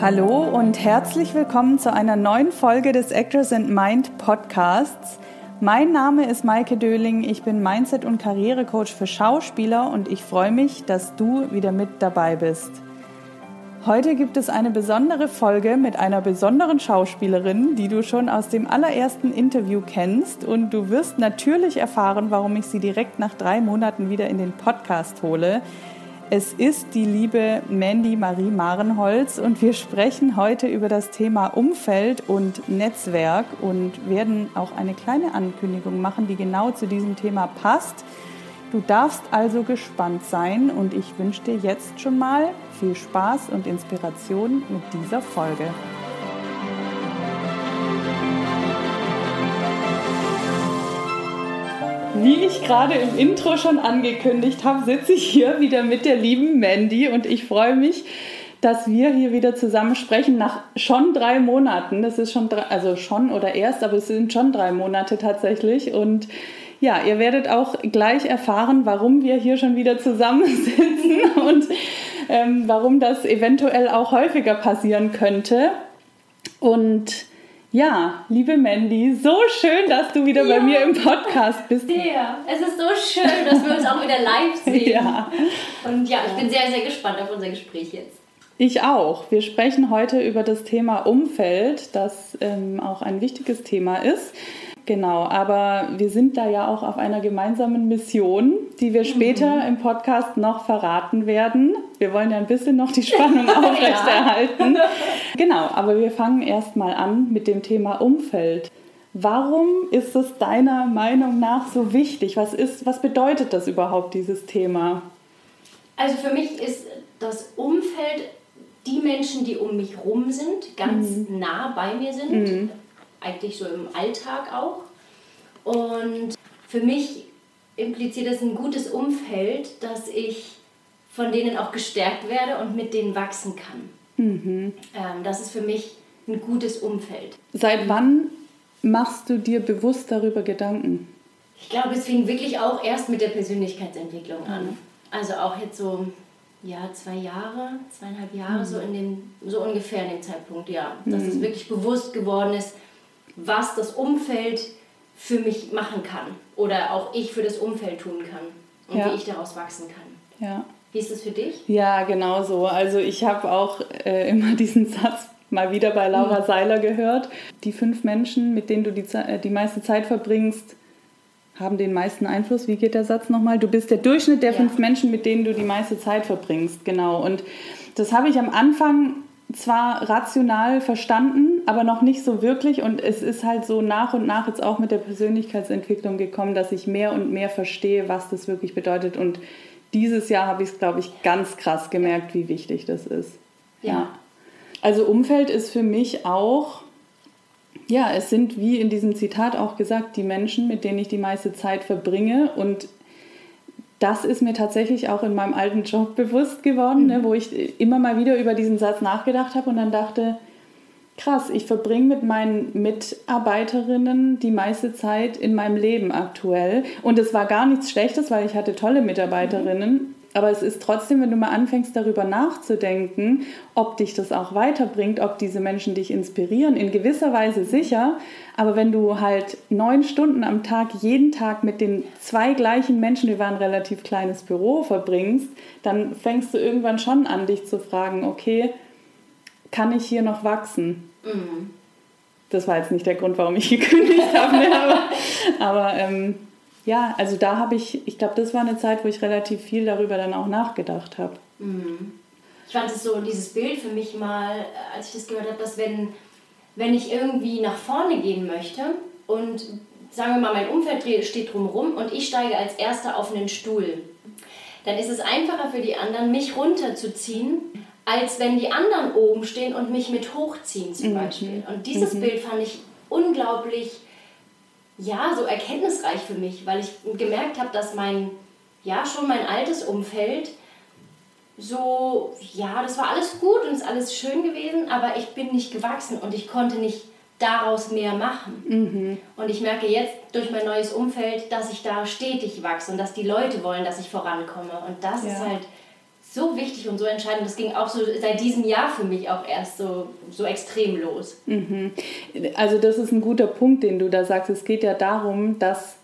Hallo und herzlich willkommen zu einer neuen Folge des Actors and Mind Podcasts. Mein Name ist Maike Döling, ich bin Mindset- und Karrierecoach für Schauspieler und ich freue mich, dass du wieder mit dabei bist. Heute gibt es eine besondere Folge mit einer besonderen Schauspielerin, die du schon aus dem allerersten Interview kennst und du wirst natürlich erfahren, warum ich sie direkt nach drei Monaten wieder in den Podcast hole. Es ist die liebe Mandy Marie Marenholz und wir sprechen heute über das Thema Umfeld und Netzwerk und werden auch eine kleine Ankündigung machen, die genau zu diesem Thema passt. Du darfst also gespannt sein und ich wünsche dir jetzt schon mal viel Spaß und Inspiration mit dieser Folge. Wie ich gerade im Intro schon angekündigt habe, sitze ich hier wieder mit der lieben Mandy und ich freue mich, dass wir hier wieder zusammen sprechen nach schon drei Monaten. Das ist schon drei, also schon oder erst, aber es sind schon drei Monate tatsächlich. Und ja, ihr werdet auch gleich erfahren, warum wir hier schon wieder zusammensitzen und ähm, warum das eventuell auch häufiger passieren könnte. Und ja, liebe Mandy, so schön, dass du wieder ja. bei mir im Podcast bist. Ja, es ist so schön, dass wir uns auch wieder live sehen. Ja. Und ja, ich bin sehr, sehr gespannt auf unser Gespräch jetzt. Ich auch. Wir sprechen heute über das Thema Umfeld, das ähm, auch ein wichtiges Thema ist. Genau, aber wir sind da ja auch auf einer gemeinsamen Mission, die wir später mhm. im Podcast noch verraten werden. Wir wollen ja ein bisschen noch die Spannung aufrechterhalten. ja. Genau, aber wir fangen erstmal an mit dem Thema Umfeld. Warum ist es deiner Meinung nach so wichtig? Was, ist, was bedeutet das überhaupt, dieses Thema? Also für mich ist das Umfeld die Menschen, die um mich rum sind, ganz mhm. nah bei mir sind. Mhm eigentlich so im Alltag auch. Und für mich impliziert das ein gutes Umfeld, dass ich von denen auch gestärkt werde und mit denen wachsen kann. Mhm. Ähm, das ist für mich ein gutes Umfeld. Seit wann machst du dir bewusst darüber Gedanken? Ich glaube, es fing wirklich auch erst mit der Persönlichkeitsentwicklung an. Mhm. Also auch jetzt so ja, zwei Jahre, zweieinhalb Jahre, mhm. so, in dem, so ungefähr in dem Zeitpunkt, ja. Dass mhm. es wirklich bewusst geworden ist, was das Umfeld für mich machen kann oder auch ich für das Umfeld tun kann und ja. wie ich daraus wachsen kann. Ja. Wie ist das für dich? Ja, genau so. Also ich habe auch äh, immer diesen Satz mal wieder bei Laura mhm. Seiler gehört. Die fünf Menschen, mit denen du die, äh, die meiste Zeit verbringst, haben den meisten Einfluss. Wie geht der Satz nochmal? Du bist der Durchschnitt der ja. fünf Menschen, mit denen du die meiste Zeit verbringst. Genau. Und das habe ich am Anfang zwar rational verstanden, aber noch nicht so wirklich. Und es ist halt so nach und nach jetzt auch mit der Persönlichkeitsentwicklung gekommen, dass ich mehr und mehr verstehe, was das wirklich bedeutet. Und dieses Jahr habe ich es, glaube ich, ganz krass gemerkt, wie wichtig das ist. Ja. ja. Also Umfeld ist für mich auch, ja, es sind wie in diesem Zitat auch gesagt, die Menschen, mit denen ich die meiste Zeit verbringe. Und das ist mir tatsächlich auch in meinem alten Job bewusst geworden, ne, mhm. ne, wo ich immer mal wieder über diesen Satz nachgedacht habe und dann dachte, krass, ich verbringe mit meinen Mitarbeiterinnen die meiste Zeit in meinem Leben aktuell. Und es war gar nichts Schlechtes, weil ich hatte tolle Mitarbeiterinnen. Mhm. Aber es ist trotzdem, wenn du mal anfängst darüber nachzudenken, ob dich das auch weiterbringt, ob diese Menschen dich inspirieren, in gewisser Weise sicher. Aber wenn du halt neun Stunden am Tag jeden Tag mit den zwei gleichen Menschen, wir waren ein relativ kleines Büro, verbringst, dann fängst du irgendwann schon an, dich zu fragen, okay, kann ich hier noch wachsen? Mhm. Das war jetzt nicht der Grund, warum ich gekündigt habe, ne? aber, aber ähm, ja, also da habe ich, ich glaube, das war eine Zeit, wo ich relativ viel darüber dann auch nachgedacht habe. Mhm. Ich fand es so, dieses Bild für mich mal, als ich das gehört habe, dass wenn, wenn ich irgendwie nach vorne gehen möchte und sagen wir mal, mein Umfeld steht drumherum und ich steige als Erster auf einen Stuhl, dann ist es einfacher für die anderen, mich runterzuziehen, als wenn die anderen oben stehen und mich mit hochziehen zum mhm. Beispiel. Und dieses mhm. Bild fand ich unglaublich ja, so erkenntnisreich für mich, weil ich gemerkt habe, dass mein, ja, schon mein altes Umfeld so, ja, das war alles gut und ist alles schön gewesen, aber ich bin nicht gewachsen und ich konnte nicht daraus mehr machen. Mhm. Und ich merke jetzt durch mein neues Umfeld, dass ich da stetig wachse und dass die Leute wollen, dass ich vorankomme. Und das ja. ist halt so wichtig und so entscheidend. Das ging auch so seit diesem Jahr für mich auch erst so, so extrem los. Mhm. Also das ist ein guter Punkt, den du da sagst. Es geht ja darum, dass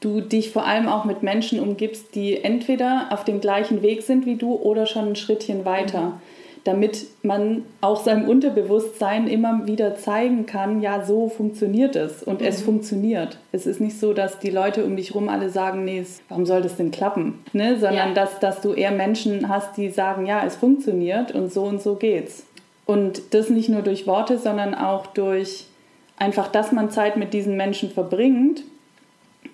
du dich vor allem auch mit Menschen umgibst, die entweder auf dem gleichen Weg sind wie du oder schon ein Schrittchen weiter. Mhm damit man auch seinem Unterbewusstsein immer wieder zeigen kann, ja, so funktioniert es und mhm. es funktioniert. Es ist nicht so, dass die Leute um dich rum alle sagen, nee, warum soll das denn klappen? Ne? Sondern ja. dass, dass du eher Menschen hast, die sagen, ja, es funktioniert und so und so geht's. Und das nicht nur durch Worte, sondern auch durch einfach, dass man Zeit mit diesen Menschen verbringt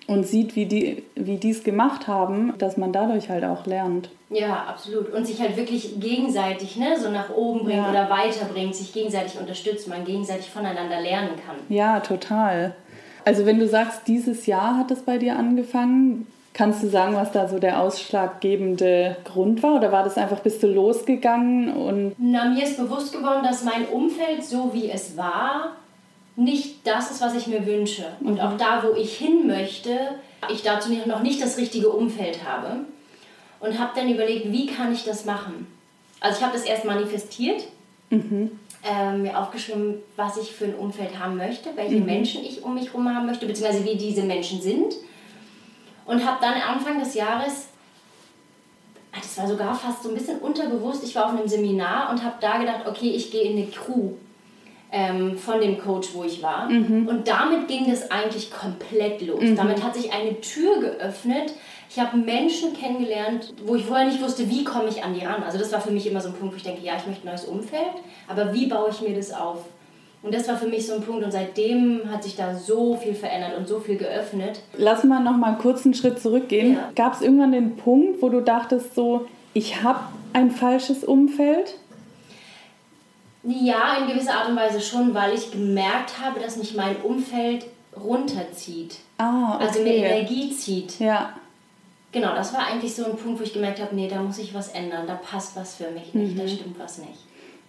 und sieht, wie die wie es gemacht haben, dass man dadurch halt auch lernt. Ja, absolut. Und sich halt wirklich gegenseitig ne, so nach oben bringt ja. oder weiterbringt, sich gegenseitig unterstützt, man gegenseitig voneinander lernen kann. Ja, total. Also wenn du sagst, dieses Jahr hat es bei dir angefangen, kannst du sagen, was da so der ausschlaggebende Grund war? Oder war das einfach, bist du losgegangen und... Na, mir ist bewusst geworden, dass mein Umfeld, so wie es war, nicht das ist, was ich mir wünsche. Und auch da, wo ich hin möchte, ich dazu noch nicht das richtige Umfeld habe. Und habe dann überlegt, wie kann ich das machen? Also ich habe das erst manifestiert, mhm. ähm, mir aufgeschrieben, was ich für ein Umfeld haben möchte, welche mhm. Menschen ich um mich herum haben möchte, beziehungsweise wie diese Menschen sind. Und habe dann Anfang des Jahres, ah, das war sogar fast so ein bisschen unterbewusst, ich war auf einem Seminar und habe da gedacht, okay, ich gehe in eine Crew ähm, von dem Coach, wo ich war. Mhm. Und damit ging das eigentlich komplett los. Mhm. Damit hat sich eine Tür geöffnet. Ich habe Menschen kennengelernt, wo ich vorher nicht wusste, wie komme ich an die ran. Also das war für mich immer so ein Punkt, wo ich denke, ja, ich möchte ein neues Umfeld, aber wie baue ich mir das auf? Und das war für mich so ein Punkt und seitdem hat sich da so viel verändert und so viel geöffnet. Lass mal noch mal einen kurzen Schritt zurückgehen. Ja. Gab es irgendwann den Punkt, wo du dachtest so, ich habe ein falsches Umfeld? Ja, in gewisser Art und Weise schon, weil ich gemerkt habe, dass mich mein Umfeld runterzieht. Ah, okay. Also mir Energie zieht. Ja. Genau, das war eigentlich so ein Punkt, wo ich gemerkt habe, nee, da muss ich was ändern, da passt was für mich nicht, mhm. da stimmt was nicht.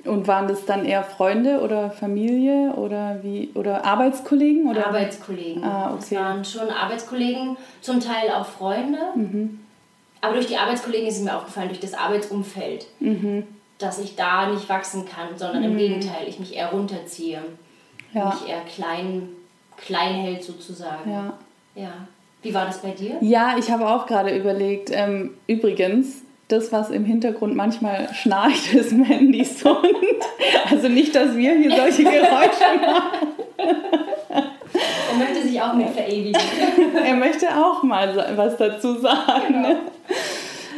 Und waren das dann eher Freunde oder Familie oder wie oder Arbeitskollegen oder Arbeitskollegen. Ah, okay. Das waren schon Arbeitskollegen, zum Teil auch Freunde. Mhm. Aber durch die Arbeitskollegen ist es mir aufgefallen, durch das Arbeitsumfeld. Mhm dass ich da nicht wachsen kann, sondern mhm. im Gegenteil, ich mich eher runterziehe. Ja. Mich eher klein, klein hält sozusagen. Ja. ja. Wie war das bei dir? Ja, ich habe auch gerade überlegt, ähm, übrigens, das, was im Hintergrund manchmal schnarcht, ist Mandys Hund. Also nicht, dass wir hier solche Geräusche machen. Er möchte sich auch mit verewigen. er möchte auch mal was dazu sagen. Genau.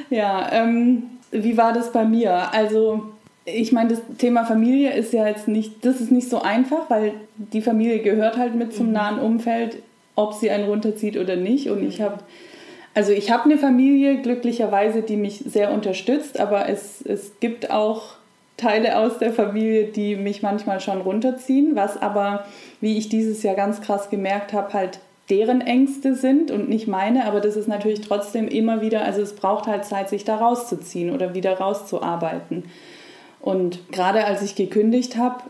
Ja, ähm, wie war das bei mir? Also ich meine, das Thema Familie ist ja jetzt nicht, das ist nicht so einfach, weil die Familie gehört halt mit zum mhm. nahen Umfeld, ob sie einen runterzieht oder nicht. Und ich mhm. habe, also ich habe eine Familie glücklicherweise, die mich sehr unterstützt, aber es, es gibt auch Teile aus der Familie, die mich manchmal schon runterziehen, was aber, wie ich dieses Jahr ganz krass gemerkt habe, halt deren Ängste sind und nicht meine, aber das ist natürlich trotzdem immer wieder, also es braucht halt Zeit, sich da rauszuziehen oder wieder rauszuarbeiten. Und gerade als ich gekündigt habe,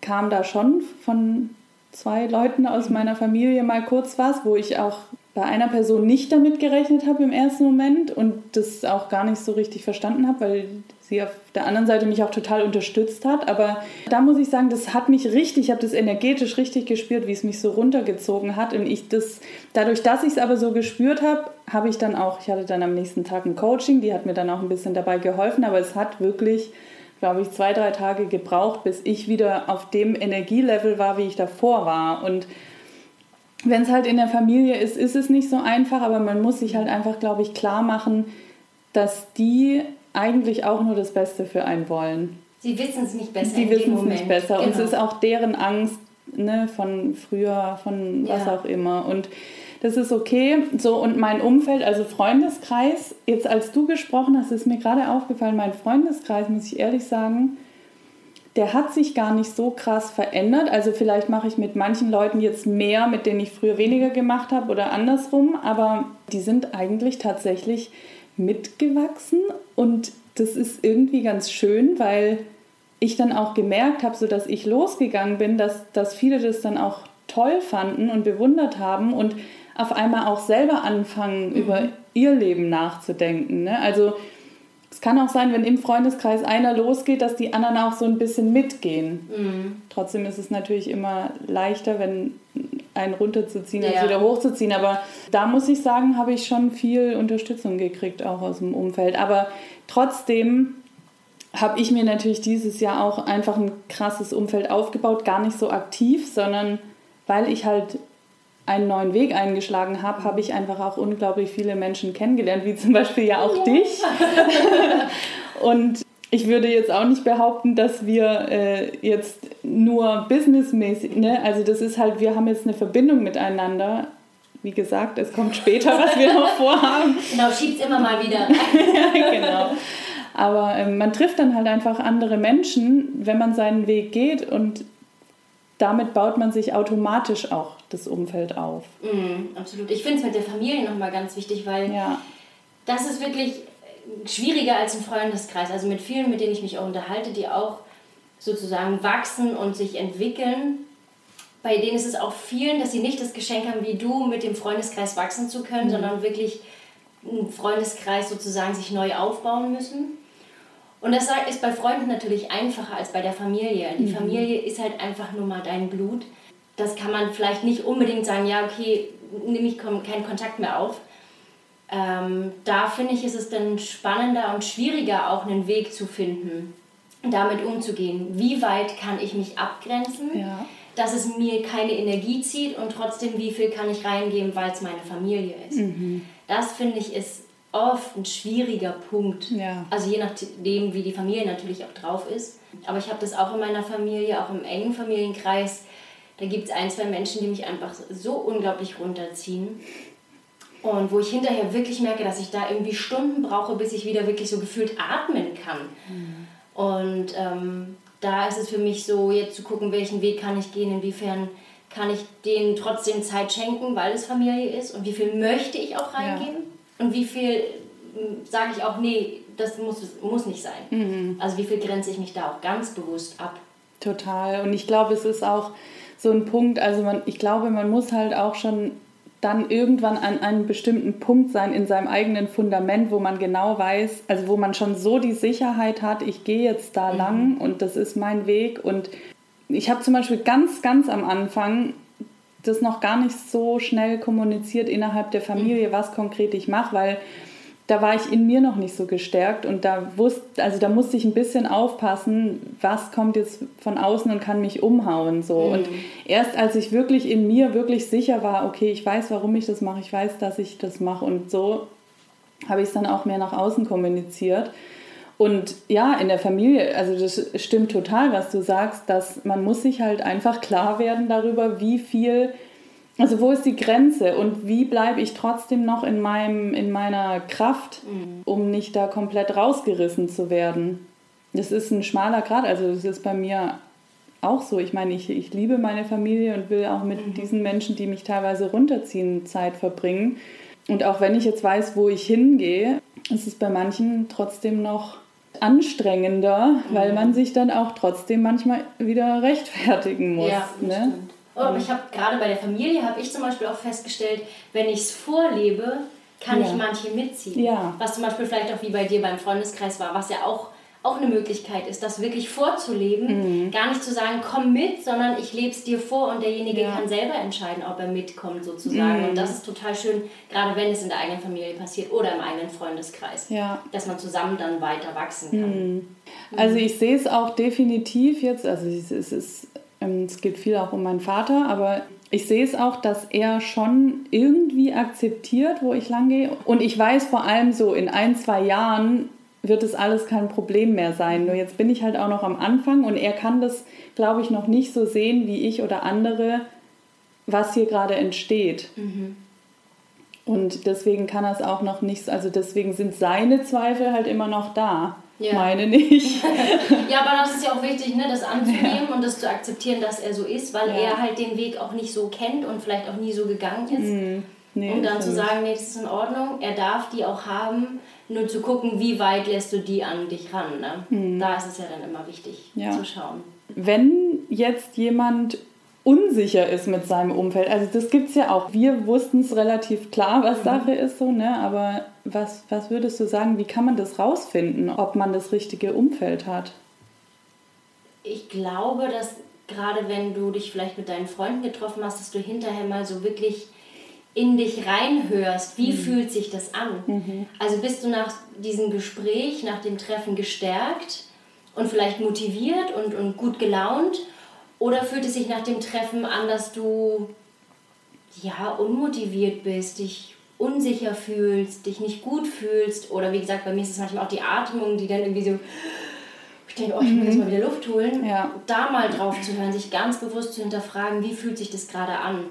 kam da schon von zwei Leuten aus meiner Familie mal kurz was, wo ich auch bei einer Person nicht damit gerechnet habe im ersten Moment und das auch gar nicht so richtig verstanden habe, weil sie auf der anderen Seite mich auch total unterstützt hat. Aber da muss ich sagen, das hat mich richtig, ich habe das energetisch richtig gespürt, wie es mich so runtergezogen hat. Und ich das, dadurch, dass ich es aber so gespürt habe, habe ich dann auch, ich hatte dann am nächsten Tag ein Coaching, die hat mir dann auch ein bisschen dabei geholfen, aber es hat wirklich, glaube ich, zwei, drei Tage gebraucht, bis ich wieder auf dem Energielevel war, wie ich davor war. Und wenn es halt in der Familie ist, ist es nicht so einfach, aber man muss sich halt einfach, glaube ich, klar machen, dass die eigentlich auch nur das Beste für einen wollen. Sie wissen es nicht besser. Sie wissen es nicht besser. Genau. Und es genau. ist auch deren Angst ne, von früher, von ja. was auch immer. Und das ist okay. So, und mein Umfeld, also Freundeskreis, jetzt als du gesprochen hast, ist mir gerade aufgefallen, mein Freundeskreis, muss ich ehrlich sagen, der hat sich gar nicht so krass verändert. Also vielleicht mache ich mit manchen Leuten jetzt mehr, mit denen ich früher weniger gemacht habe oder andersrum, aber die sind eigentlich tatsächlich mitgewachsen und das ist irgendwie ganz schön, weil ich dann auch gemerkt habe, so dass ich losgegangen bin, dass, dass viele das dann auch toll fanden und bewundert haben und auf einmal auch selber anfangen, mhm. über ihr Leben nachzudenken. Ne? Also es kann auch sein, wenn im Freundeskreis einer losgeht, dass die anderen auch so ein bisschen mitgehen. Mhm. Trotzdem ist es natürlich immer leichter, wenn einen runterzuziehen, als Ja. wieder hochzuziehen. Aber da muss ich sagen, habe ich schon viel Unterstützung gekriegt, auch aus dem Umfeld. Aber trotzdem habe ich mir natürlich dieses Jahr auch einfach ein krasses Umfeld aufgebaut, gar nicht so aktiv, sondern weil ich halt einen neuen Weg eingeschlagen habe, habe ich einfach auch unglaublich viele Menschen kennengelernt, wie zum Beispiel ja auch dich. Und ich würde jetzt auch nicht behaupten, dass wir äh, jetzt nur businessmäßig, ne? also das ist halt, wir haben jetzt eine Verbindung miteinander. Wie gesagt, es kommt später, was wir noch vorhaben. Genau, schiebt's immer mal wieder rein. genau. Aber ähm, man trifft dann halt einfach andere Menschen, wenn man seinen Weg geht und damit baut man sich automatisch auch das Umfeld auf. Mhm, absolut. Ich finde es mit der Familie nochmal ganz wichtig, weil Ja, das ist wirklich schwieriger als ein Freundeskreis. Also mit vielen, mit denen ich mich auch unterhalte, die auch sozusagen wachsen und sich entwickeln. Bei denen ist es auch vielen, dass sie nicht das Geschenk haben, wie du mit dem Freundeskreis wachsen zu können, sondern wirklich einen Freundeskreis sozusagen sich neu aufbauen müssen. Und das ist bei Freunden natürlich einfacher als bei der Familie. Die Familie ist halt einfach nur mal dein Blut. Das kann man vielleicht nicht unbedingt sagen, ja, okay, nehme ich keinen Kontakt mehr auf. Ähm, da finde ich, ist es dann spannender und schwieriger, auch einen Weg zu finden, damit umzugehen. Wie weit kann ich mich abgrenzen, ja, dass es mir keine Energie zieht und trotzdem, wie viel kann ich reingeben, weil es meine Familie ist. Das finde ich ist oft ein schwieriger Punkt. Ja. Also je nachdem, wie die Familie natürlich auch drauf ist. Aber ich habe das auch in meiner Familie, auch im engen Familienkreis. Da gibt es ein, zwei Menschen, die mich einfach so unglaublich runterziehen. Und wo ich hinterher wirklich merke, dass ich da irgendwie Stunden brauche, bis ich wieder wirklich so gefühlt atmen kann. Und ähm, da ist es für mich so, jetzt zu gucken, welchen Weg kann ich gehen, inwiefern kann ich denen trotzdem Zeit schenken, weil es Familie ist und wie viel möchte ich auch reingeben und wie viel sage ich auch, nee, das muss, muss nicht sein. Also wie viel grenze ich mich da auch ganz bewusst ab. total. Und ich glaube, es ist auch so ein Punkt, also man, ich glaube, man muss halt auch schon dann irgendwann an einem bestimmten Punkt sein in seinem eigenen Fundament, wo man genau weiß, also wo man schon so die Sicherheit hat, ich gehe jetzt da lang und das ist mein Weg. Und ich habe zum Beispiel ganz, ganz am Anfang das noch gar nicht so schnell kommuniziert innerhalb der Familie, was konkret ich mache, weil da war ich in mir noch nicht so gestärkt und da wusste, also da musste ich ein bisschen aufpassen, was kommt jetzt von außen und kann mich umhauen so. Und erst als ich wirklich in mir wirklich sicher war, okay, ich weiß, warum ich das mache, ich weiß, dass ich das mache und so, habe ich es dann auch mehr nach außen kommuniziert. Und ja, in der Familie, also das stimmt total, was du sagst, dass man muss sich halt einfach klar werden darüber, wie viel, also wo ist die Grenze und wie bleibe ich trotzdem noch in, meinem, in meiner Kraft, um nicht da komplett rausgerissen zu werden. Das ist ein schmaler Grad, also das ist bei mir auch so. Ich meine, ich, ich liebe meine Familie und will auch mit diesen Menschen, die mich teilweise runterziehen, Zeit verbringen. Und auch wenn ich jetzt weiß, wo ich hingehe, ist es bei manchen trotzdem noch anstrengender, weil man sich dann auch trotzdem manchmal wieder rechtfertigen muss. Ja, das ne? stimmt. Oh, aber ich habe gerade bei der Familie habe ich zum Beispiel auch festgestellt, wenn ich es vorlebe, kann Ja. ich manche mitziehen. Ja. Was zum Beispiel vielleicht auch wie bei dir beim Freundeskreis war, was ja auch, auch eine Möglichkeit ist, das wirklich vorzuleben. Mhm. Gar nicht zu sagen, komm mit, sondern ich lebe es dir vor und derjenige Ja. Mhm. kann selber entscheiden, ob er mitkommt sozusagen. Und das ist total schön, gerade wenn es in der eigenen Familie passiert oder im eigenen Freundeskreis. Ja. Dass man zusammen dann weiter wachsen kann. Also ich sehe es auch definitiv jetzt, also es, es, ist, ähm, es geht viel auch um meinen Vater, aber ich sehe es auch, dass er schon irgendwie akzeptiert, wo ich lang gehe. Und ich weiß vor allem so, in ein, zwei Jahren wird es alles kein Problem mehr sein. Nur jetzt bin ich halt auch noch am Anfang und er kann das, glaube ich, noch nicht so sehen wie ich oder andere, was hier gerade entsteht. Und deswegen kann er es auch noch nicht, also deswegen sind seine Zweifel halt immer noch da. Ja. Meine nicht. Ja, aber das ist ja auch wichtig, ne, das anzunehmen und das zu akzeptieren, dass er so ist, weil Ja. er halt den Weg auch nicht so kennt und vielleicht auch nie so gegangen ist. Nee, und dann zu sagen, nee, das ist in Ordnung, er darf die auch haben, nur zu gucken, wie weit lässt du die an dich ran. Ne? Da ist es ja dann immer wichtig Ja. zu schauen. Wenn jetzt jemand unsicher ist mit seinem Umfeld. Also das gibt es ja auch. Wir wussten es relativ klar, was mhm. Sache ist, so, ne? aber was, was würdest du sagen, wie kann man das rausfinden, ob man das richtige Umfeld hat? Ich glaube, dass gerade wenn du dich vielleicht mit deinen Freunden getroffen hast, dass du hinterher mal so wirklich in dich reinhörst, wie mhm. fühlt sich das an? Mhm. Also bist du nach diesem Gespräch, nach dem Treffen gestärkt und vielleicht motiviert und, und gut gelaunt? Oder fühlt es sich nach dem Treffen an, dass du ja unmotiviert bist, dich unsicher fühlst, dich nicht gut fühlst? Oder wie gesagt, bei mir ist es manchmal auch die Atmung, die dann irgendwie so ich denke, oh, ich muss jetzt mhm. mal wieder Luft holen. Ja. Da mal drauf zu hören, sich ganz bewusst zu hinterfragen, wie fühlt sich das gerade an?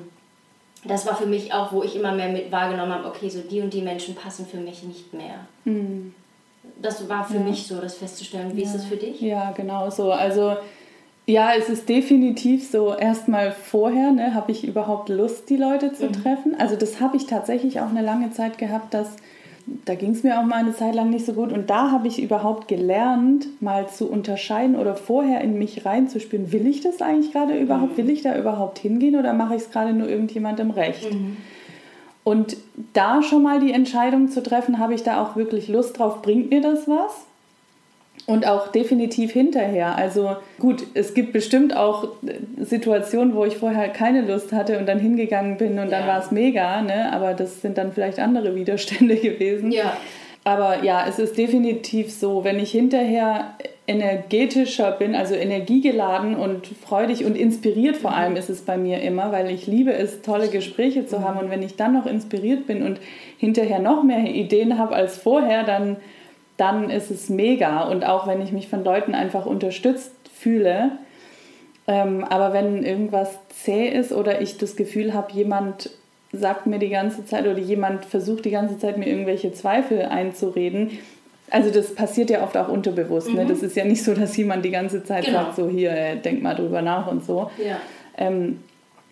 Das war für mich auch, wo ich immer mehr mit wahrgenommen habe, okay, so die und die Menschen passen für mich nicht mehr. Mhm. Das war für ja. mich so, das festzustellen. Wie ja. ist das für dich? Ja, genau so. Also ja, es ist definitiv so, erstmal vorher, ne, habe ich überhaupt Lust, die Leute zu mhm. treffen. Also das habe ich tatsächlich auch eine lange Zeit gehabt, dass da ging es mir auch mal eine Zeit lang nicht so gut. Und da habe ich überhaupt gelernt, mal zu unterscheiden oder vorher in mich reinzuspüren, will ich das eigentlich gerade überhaupt? Mhm. Will ich da überhaupt hingehen oder mache ich es gerade nur irgendjemandem recht? Mhm. Und da schon mal die Entscheidung zu treffen, habe ich da auch wirklich Lust drauf, bringt mir das was? Und auch definitiv hinterher. Also gut, es gibt bestimmt auch Situationen, wo ich vorher keine Lust hatte und dann hingegangen bin und dann war es mega, ne? aber das sind dann vielleicht andere Widerstände gewesen. Ja. Aber ja, es ist definitiv so, wenn ich hinterher energetischer bin, also energiegeladen und freudig und inspiriert vor allem ist es bei mir immer, weil ich liebe es, tolle Gespräche zu haben. Und wenn ich dann noch inspiriert bin und hinterher noch mehr Ideen habe als vorher, dann dann ist es mega. Und auch wenn ich mich von Leuten einfach unterstützt fühle, ähm, aber wenn irgendwas zäh ist oder ich das Gefühl habe, jemand sagt mir die ganze Zeit oder jemand versucht die ganze Zeit mir irgendwelche Zweifel einzureden, also das passiert ja oft auch unterbewusst. Ne? Mhm. Ne? Das ist ja nicht so, dass jemand die ganze Zeit genau. sagt, so hier, äh, denk mal drüber nach und so. Ja. Ähm,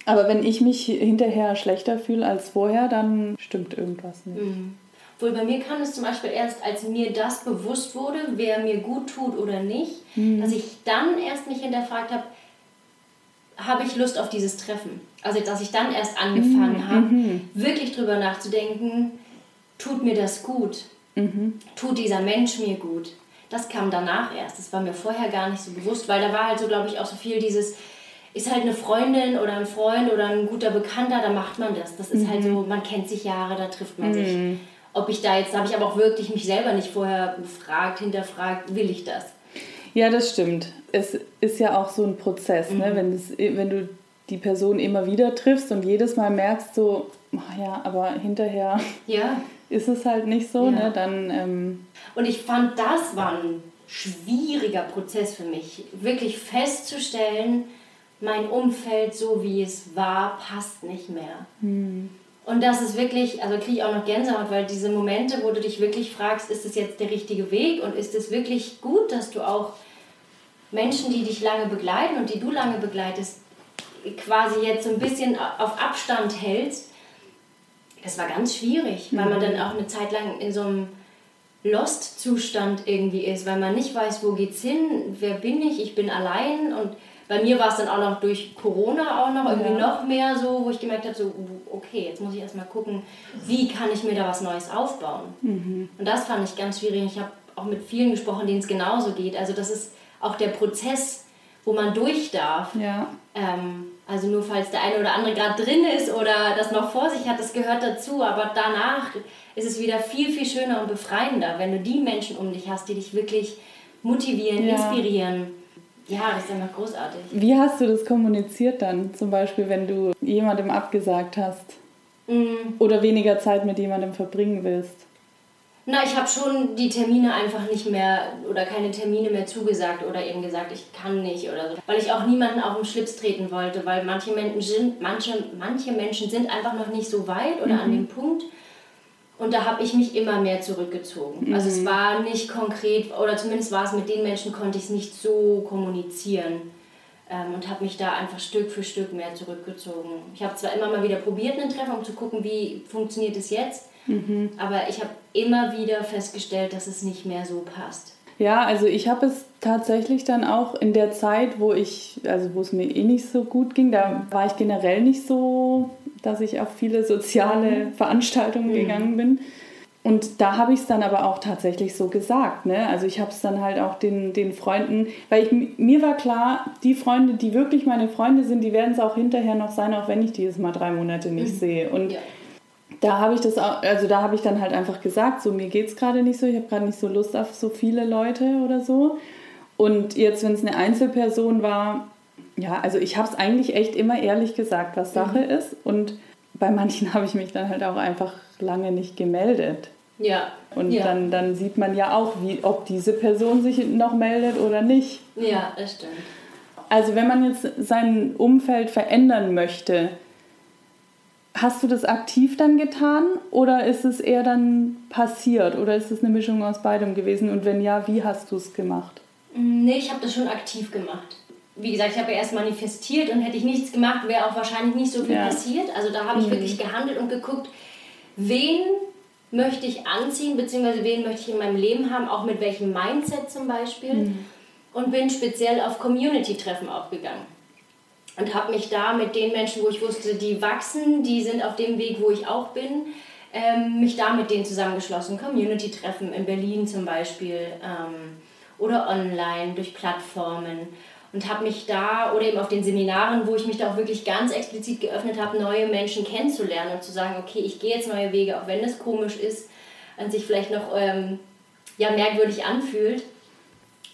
aber wenn ich mich hinterher schlechter fühle als vorher, dann stimmt irgendwas nicht. Mhm. Wohl bei mir kam es zum Beispiel erst, als mir das bewusst wurde, wer mir gut tut oder nicht, mhm. dass ich dann erst mich hinterfragt habe, habe ich Lust auf dieses Treffen? Also dass ich dann erst angefangen mhm. habe, mhm. wirklich drüber nachzudenken, tut mir das gut? Mhm. Tut dieser Mensch mir gut? Das kam danach erst. Das war mir vorher gar nicht so bewusst, weil da war halt so, glaube ich, auch so viel dieses, ist halt eine Freundin oder ein Freund oder ein guter Bekannter, da macht man das. Das ist halt mhm. so, man kennt sich Jahre, da trifft man sich. Ob ich da jetzt, habe ich aber auch wirklich mich selber nicht vorher gefragt, hinterfragt, will ich das? Ja, das stimmt. Es ist ja auch so ein Prozess, ne? mhm. ne? wenn, das, wenn du die Person immer wieder triffst und jedes Mal merkst, so, oh ja, aber hinterher ja. ist es halt nicht so, ja. ne? dann. Ähm und ich fand, das war ein schwieriger Prozess für mich, wirklich festzustellen, mein Umfeld, so wie es war, passt nicht mehr. Mhm. Und das ist wirklich, also kriege ich auch noch Gänsehaut, weil diese Momente, wo du dich wirklich fragst, ist das jetzt der richtige Weg und ist es wirklich gut, dass du auch Menschen, die dich lange begleiten und die du lange begleitest, quasi jetzt so ein bisschen auf Abstand hältst. Das war ganz schwierig, weil man mhm. dann auch eine Zeit lang in so einem Lost-Zustand irgendwie ist, weil man nicht weiß, wo geht's hin, wer bin ich, ich bin allein und bei mir war es dann auch noch durch Corona auch noch irgendwie ja. noch mehr so, wo ich gemerkt habe, so, okay, jetzt muss ich erstmal gucken, wie kann ich mir da was Neues aufbauen. Mhm. Und das fand ich ganz schwierig. Ich habe auch mit vielen gesprochen, denen es genauso geht. Also das ist auch der Prozess, wo man durch darf. Ja. Ähm, also nur falls der eine oder andere gerade drin ist oder das noch vor sich hat, das gehört dazu. Aber danach ist es wieder viel, viel schöner und befreiender, wenn du die Menschen um dich hast, die dich wirklich motivieren, ja. inspirieren ja, das ist einfach großartig. Wie hast du das kommuniziert dann, zum Beispiel, wenn du jemandem abgesagt hast mm. oder weniger Zeit mit jemandem verbringen willst? Na, ich habe schon die Termine einfach nicht mehr oder keine Termine mehr zugesagt oder eben gesagt, ich kann nicht oder so. Weil ich auch niemanden auf den Schlips treten wollte, weil manche Menschen sind, manche, manche Menschen sind einfach noch nicht so weit oder mhm. an dem Punkt, und da habe ich mich immer mehr zurückgezogen. Mhm. Also es war nicht konkret, oder zumindest war es mit den Menschen, konnte ich es nicht so kommunizieren. Ähm, und habe mich da einfach Stück für Stück mehr zurückgezogen. Ich habe zwar immer mal wieder probiert, einen Treffer, um zu gucken, wie funktioniert es jetzt, mhm. aber ich habe immer wieder festgestellt, dass es nicht mehr so passt. Ja, also ich habe es tatsächlich dann auch in der Zeit, wo ich, also wo es mir eh nicht so gut ging, da war ich generell nicht so, dass ich auf viele soziale mhm. Veranstaltungen mhm. gegangen bin. Und da habe ich es dann aber auch tatsächlich so gesagt. Ne? Also ich habe es dann halt auch den, den Freunden, weil ich, mir war klar, die Freunde, die wirklich meine Freunde sind, die werden es auch hinterher noch sein, auch wenn ich die jetzt mal drei Monate nicht mhm. sehe. Und ja. da habe ich das auch, also da habe ich dann halt einfach gesagt, so mir geht es gerade nicht so, ich habe gerade nicht so Lust auf so viele Leute oder so. Und jetzt, wenn es eine Einzelperson war, ja, also ich habe es eigentlich echt immer ehrlich gesagt, was Sache mhm. ist. Und bei manchen habe ich mich dann halt auch einfach lange nicht gemeldet. Ja. Und ja. Dann, dann sieht man ja auch, wie, ob diese Person sich noch meldet oder nicht. Ja, das stimmt. Also wenn man jetzt sein Umfeld verändern möchte, hast du das aktiv dann getan oder ist es eher dann passiert oder ist es eine Mischung aus beidem gewesen und wenn ja, wie hast du es gemacht? Nee, ich habe das schon aktiv gemacht. Wie gesagt, ich habe ja erst manifestiert und hätte ich nichts gemacht, wäre auch wahrscheinlich nicht so viel ja. passiert. Also da habe ich mhm. wirklich gehandelt und geguckt, wen möchte ich anziehen, beziehungsweise wen möchte ich in meinem Leben haben, auch mit welchem Mindset zum Beispiel. Mhm. Und bin speziell auf Community-Treffen aufgegangen. Und habe mich da mit den Menschen, wo ich wusste, die wachsen, die sind auf dem Weg, wo ich auch bin, ähm, mich da mit denen zusammengeschlossen. Community-Treffen in Berlin zum Beispiel ähm, oder online durch Plattformen und habe mich da oder eben auf den Seminaren, wo ich mich da auch wirklich ganz explizit geöffnet habe, neue Menschen kennenzulernen und zu sagen, okay, ich gehe jetzt neue Wege, auch wenn es komisch ist, an sich vielleicht noch ähm, ja, merkwürdig anfühlt.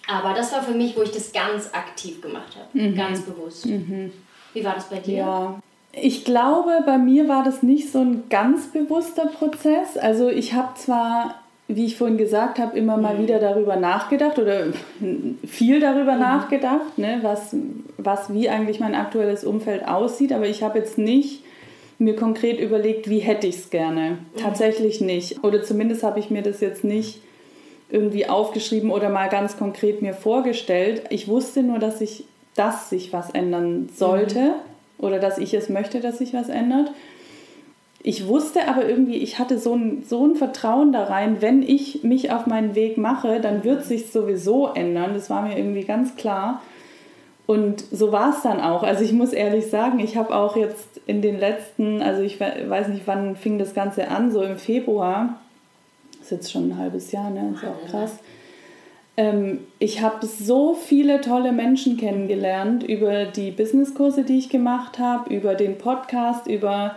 Aber das war für mich, wo ich das ganz aktiv gemacht habe, mhm. ganz bewusst. Mhm. Wie war das bei dir? Ja. Ich glaube, bei mir war das nicht so ein ganz bewusster Prozess. Also ich habe zwar wie ich vorhin gesagt habe, immer mal mhm. wieder darüber nachgedacht oder viel darüber mhm. nachgedacht, ne, was, was, wie eigentlich mein aktuelles Umfeld aussieht. Aber ich habe jetzt nicht mir konkret überlegt, wie hätte ich es gerne. Mhm. Tatsächlich nicht. Oder zumindest habe ich mir das jetzt nicht irgendwie aufgeschrieben oder mal ganz konkret mir vorgestellt. Ich wusste nur, dass ich, dass sich was ändern sollte mhm. oder dass ich es möchte, dass sich was ändert ich wusste aber irgendwie, ich hatte so ein, so ein Vertrauen da rein, wenn ich mich auf meinen Weg mache, dann wird sich sowieso ändern. Das war mir irgendwie ganz klar. Und so war es dann auch. Also ich muss ehrlich sagen, ich habe auch jetzt in den letzten, also ich weiß nicht, wann fing das Ganze an, so im Februar, ist jetzt schon ein halbes Jahr, ne? ist auch krass. Ähm, ich habe so viele tolle Menschen kennengelernt über die Businesskurse, die ich gemacht habe, über den Podcast, über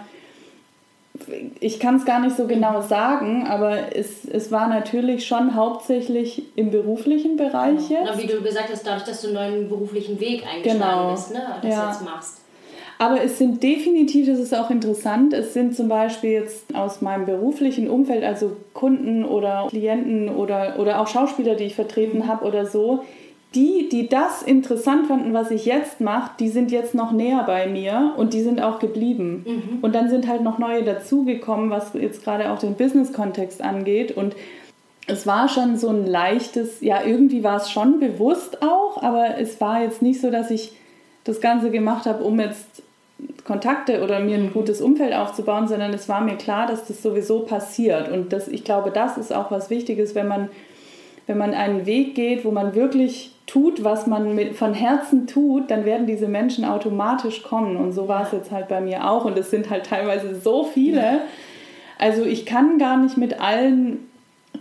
ich kann es gar nicht so genau sagen, aber es, es war natürlich schon hauptsächlich im beruflichen Bereich genau. jetzt. wie du gesagt hast, dadurch, dass du einen neuen beruflichen Weg eingeschlagen genau. bist, ne? das ja. jetzt machst. Aber es sind definitiv, das ist auch interessant, es sind zum Beispiel jetzt aus meinem beruflichen Umfeld, also Kunden oder Klienten oder, oder auch Schauspieler, die ich vertreten mhm. habe oder so, die, die das interessant fanden, was ich jetzt mache, die sind jetzt noch näher bei mir und die sind auch geblieben. Mhm. Und dann sind halt noch neue dazugekommen, was jetzt gerade auch den Business-Kontext angeht. Und es war schon so ein leichtes, ja, irgendwie war es schon bewusst auch, aber es war jetzt nicht so, dass ich das Ganze gemacht habe, um jetzt Kontakte oder mir ein gutes Umfeld aufzubauen, sondern es war mir klar, dass das sowieso passiert. Und das, ich glaube, das ist auch was Wichtiges, wenn man, wenn man einen Weg geht, wo man wirklich tut, was man mit, von Herzen tut, dann werden diese Menschen automatisch kommen. Und so war es jetzt halt bei mir auch. Und es sind halt teilweise so viele. Also ich kann gar nicht mit allen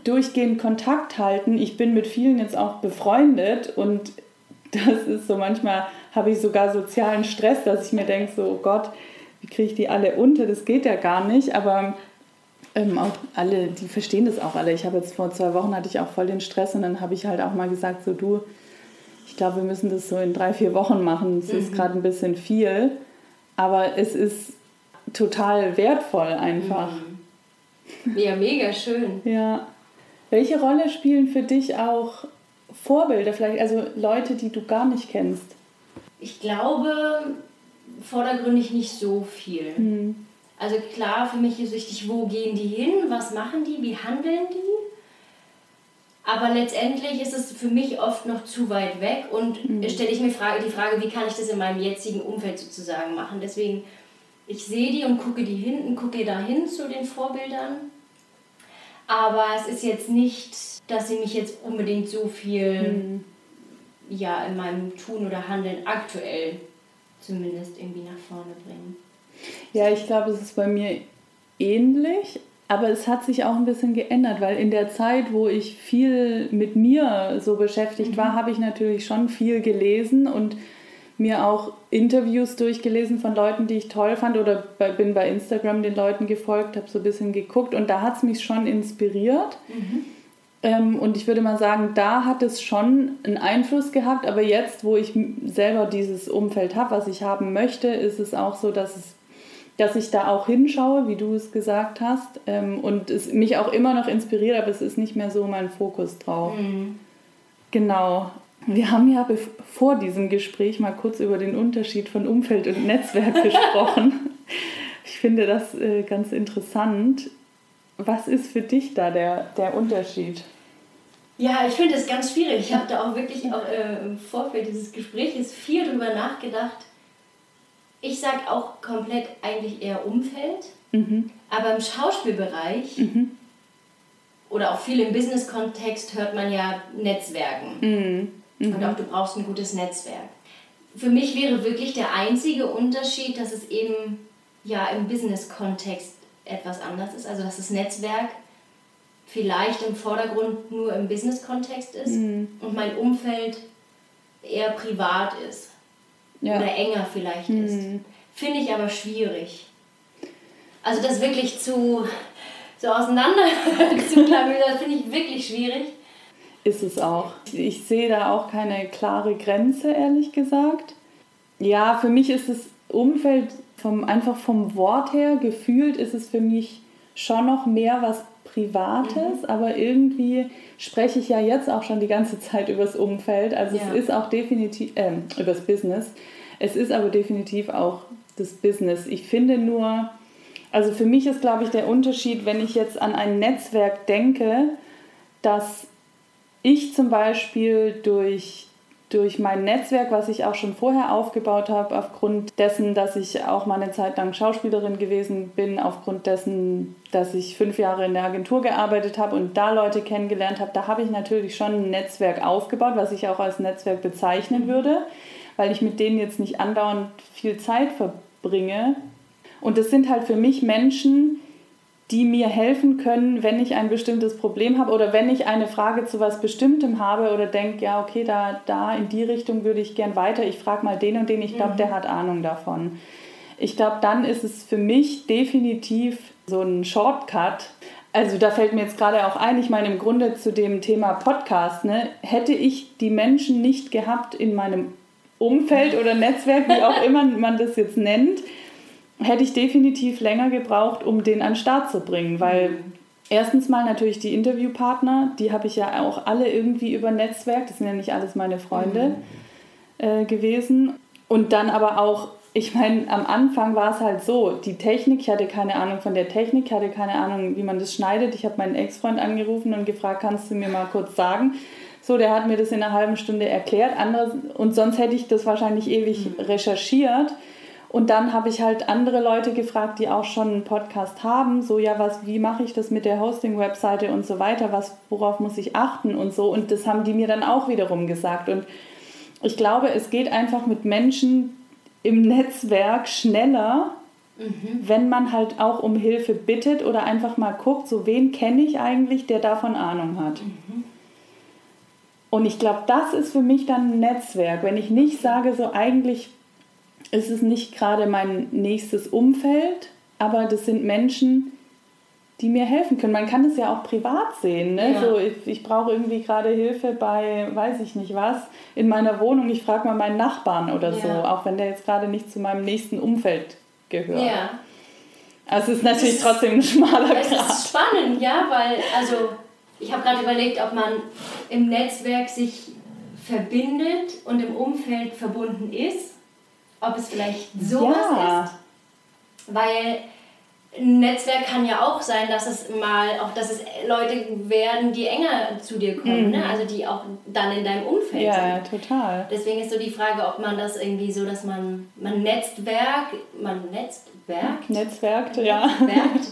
durchgehend Kontakt halten. Ich bin mit vielen jetzt auch befreundet und das ist so manchmal habe ich sogar sozialen Stress, dass ich mir denke, so oh Gott, wie kriege ich die alle unter? Das geht ja gar nicht. Aber ähm, auch alle, die verstehen das auch alle. Ich habe jetzt vor zwei Wochen hatte ich auch voll den Stress und dann habe ich halt auch mal gesagt, so du, ich glaube, wir müssen das so in drei, vier Wochen machen. Es mhm. ist gerade ein bisschen viel, aber es ist total wertvoll einfach. Mhm. Ja, mega schön. ja. Welche Rolle spielen für dich auch Vorbilder, vielleicht, also Leute, die du gar nicht kennst? Ich glaube, vordergründig nicht so viel. Mhm. Also klar, für mich ist wichtig, wo gehen die hin, was machen die, wie handeln die. Aber letztendlich ist es für mich oft noch zu weit weg und mhm. stelle ich mir Frage, die Frage, wie kann ich das in meinem jetzigen Umfeld sozusagen machen. Deswegen, ich sehe die und gucke die hinten, gucke dahin zu den Vorbildern. Aber es ist jetzt nicht, dass sie mich jetzt unbedingt so viel mhm. ja in meinem Tun oder Handeln aktuell zumindest irgendwie nach vorne bringen. Ja, ich glaube, es ist bei mir ähnlich, aber es hat sich auch ein bisschen geändert, weil in der Zeit, wo ich viel mit mir so beschäftigt mhm. war, habe ich natürlich schon viel gelesen und mir auch Interviews durchgelesen von Leuten, die ich toll fand oder bei, bin bei Instagram den Leuten gefolgt, habe so ein bisschen geguckt und da hat es mich schon inspiriert. Mhm. Ähm, und ich würde mal sagen, da hat es schon einen Einfluss gehabt, aber jetzt, wo ich selber dieses Umfeld habe, was ich haben möchte, ist es auch so, dass es dass ich da auch hinschaue, wie du es gesagt hast, ähm, und es mich auch immer noch inspiriert, aber es ist nicht mehr so mein Fokus drauf. Mhm. Genau. Wir haben ja vor diesem Gespräch mal kurz über den Unterschied von Umfeld und Netzwerk gesprochen. Ich finde das äh, ganz interessant. Was ist für dich da der, der Unterschied? Ja, ich finde es ganz schwierig. Ich habe da auch wirklich auch, äh, im Vorfeld dieses Gesprächs viel drüber nachgedacht. Ich sage auch komplett eigentlich eher Umfeld, mhm. aber im Schauspielbereich mhm. oder auch viel im Business-Kontext hört man ja Netzwerken. Mhm. Mhm. Und auch du brauchst ein gutes Netzwerk. Für mich wäre wirklich der einzige Unterschied, dass es eben ja im Business-Kontext etwas anders ist. Also dass das Netzwerk vielleicht im Vordergrund nur im Business-Kontext ist mhm. und mein Umfeld eher privat ist. Ja. Oder enger vielleicht mhm. ist. Finde ich aber schwierig. Also das wirklich zu so auseinander zu klamüsern, finde ich wirklich schwierig ist es auch. Ich sehe da auch keine klare Grenze, ehrlich gesagt. Ja, für mich ist das Umfeld vom, einfach vom Wort her gefühlt ist es für mich schon noch mehr was Privates, mhm. aber irgendwie spreche ich ja jetzt auch schon die ganze Zeit über das Umfeld. Also ja. es ist auch definitiv, äh, über das Business. Es ist aber definitiv auch das Business. Ich finde nur, also für mich ist, glaube ich, der Unterschied, wenn ich jetzt an ein Netzwerk denke, dass ich zum Beispiel durch, durch mein Netzwerk, was ich auch schon vorher aufgebaut habe, aufgrund dessen, dass ich auch mal eine Zeit lang Schauspielerin gewesen bin, aufgrund dessen, dass ich fünf Jahre in der Agentur gearbeitet habe und da Leute kennengelernt habe, da habe ich natürlich schon ein Netzwerk aufgebaut, was ich auch als Netzwerk bezeichnen würde, weil ich mit denen jetzt nicht andauernd viel Zeit verbringe. Und das sind halt für mich Menschen, die mir helfen können, wenn ich ein bestimmtes Problem habe oder wenn ich eine Frage zu was Bestimmtem habe oder denke, ja, okay, da, da in die Richtung würde ich gern weiter. Ich frage mal den und den, ich glaube, mhm. der hat Ahnung davon. Ich glaube, dann ist es für mich definitiv so ein Shortcut. Also da fällt mir jetzt gerade auch ein, ich meine im Grunde zu dem Thema Podcast, ne, hätte ich die Menschen nicht gehabt in meinem Umfeld oder Netzwerk, wie auch immer man das jetzt nennt, hätte ich definitiv länger gebraucht, um den an den Start zu bringen, weil mhm. erstens mal natürlich die Interviewpartner, die habe ich ja auch alle irgendwie über Netzwerk, das sind ja nicht alles meine Freunde mhm. äh, gewesen. Und dann aber auch, ich meine, am Anfang war es halt so, die Technik, ich hatte keine Ahnung von der Technik, ich hatte keine Ahnung, wie man das schneidet. Ich habe meinen Ex-Freund angerufen und gefragt, kannst du mir mal kurz sagen? So, der hat mir das in einer halben Stunde erklärt. Anderes, und sonst hätte ich das wahrscheinlich ewig mhm. recherchiert. Und dann habe ich halt andere Leute gefragt, die auch schon einen Podcast haben, so ja, was, wie mache ich das mit der Hosting-Webseite und so weiter, was, worauf muss ich achten und so. Und das haben die mir dann auch wiederum gesagt. Und ich glaube, es geht einfach mit Menschen im Netzwerk schneller, mhm. wenn man halt auch um Hilfe bittet oder einfach mal guckt, so wen kenne ich eigentlich, der davon Ahnung hat. Mhm. Und ich glaube, das ist für mich dann ein Netzwerk. Wenn ich nicht sage, so eigentlich ist es nicht gerade mein nächstes Umfeld, aber das sind Menschen, die mir helfen können. Man kann es ja auch privat sehen. Ne? Ja. So, ich, ich brauche irgendwie gerade Hilfe bei, weiß ich nicht was, in meiner Wohnung. Ich frage mal meinen Nachbarn oder ja. so, auch wenn der jetzt gerade nicht zu meinem nächsten Umfeld gehört. Ja. Also es ist natürlich ist, trotzdem ein schmaler Grad. Es ist spannend, ja, weil, also ich habe gerade überlegt, ob man im Netzwerk sich verbindet und im Umfeld verbunden ist ob es vielleicht sowas ja. ist. Weil ein Netzwerk kann ja auch sein, dass es mal auch, dass es Leute werden, die enger zu dir kommen, ne? mhm. ne? also die auch dann in deinem Umfeld ja, sind. Ja, total. Deswegen ist so die Frage, ob man das irgendwie so, dass man, man Netzwerk, man netzt Netzwerkt. Netzwerkt, ja. Netzwerkt.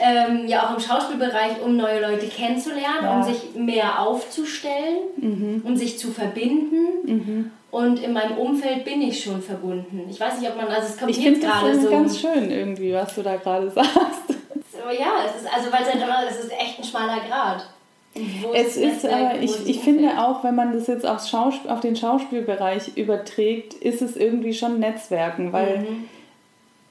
ähm, ja, auch im Schauspielbereich, um neue Leute kennenzulernen, ja. um sich mehr aufzustellen, mhm. um sich zu verbinden. Mhm. Und in meinem Umfeld bin ich schon verbunden. Ich weiß nicht, ob man, also es kommt ich jetzt gerade so. ganz schön irgendwie, was du da gerade sagst. So, ja, es ist, also weil es halt immer, es ist echt ein schmaler Grad. Es ist, aber ich, ich finde auch, wenn man das jetzt aufs Schausp auf den Schauspielbereich überträgt, ist es irgendwie schon Netzwerken, weil mhm.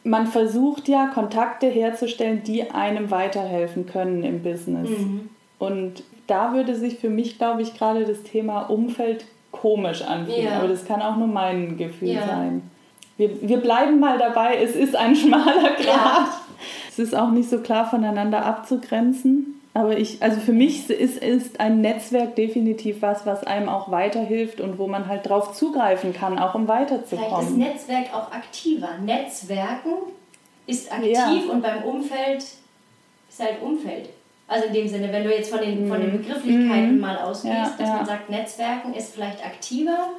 Man versucht ja Kontakte herzustellen, die einem weiterhelfen können im Business. Mhm. Und da würde sich für mich, glaube ich, gerade das Thema Umfeld komisch anfühlen. Ja. Aber das kann auch nur mein Gefühl ja. sein. Wir, wir bleiben mal dabei, es ist ein schmaler Grat. Ja. Es ist auch nicht so klar voneinander abzugrenzen. Aber ich, also für mich ist, ist ein Netzwerk definitiv was, was einem auch weiterhilft und wo man halt drauf zugreifen kann, auch um weiterzukommen. Vielleicht ist Netzwerk auch aktiver. Netzwerken ist aktiv ja. und beim Umfeld ist halt Umfeld. Also in dem Sinne, wenn du jetzt von den, von den mhm. Begrifflichkeiten mm. mal ausgehst, ja, dass ja. man sagt, Netzwerken ist vielleicht aktiver.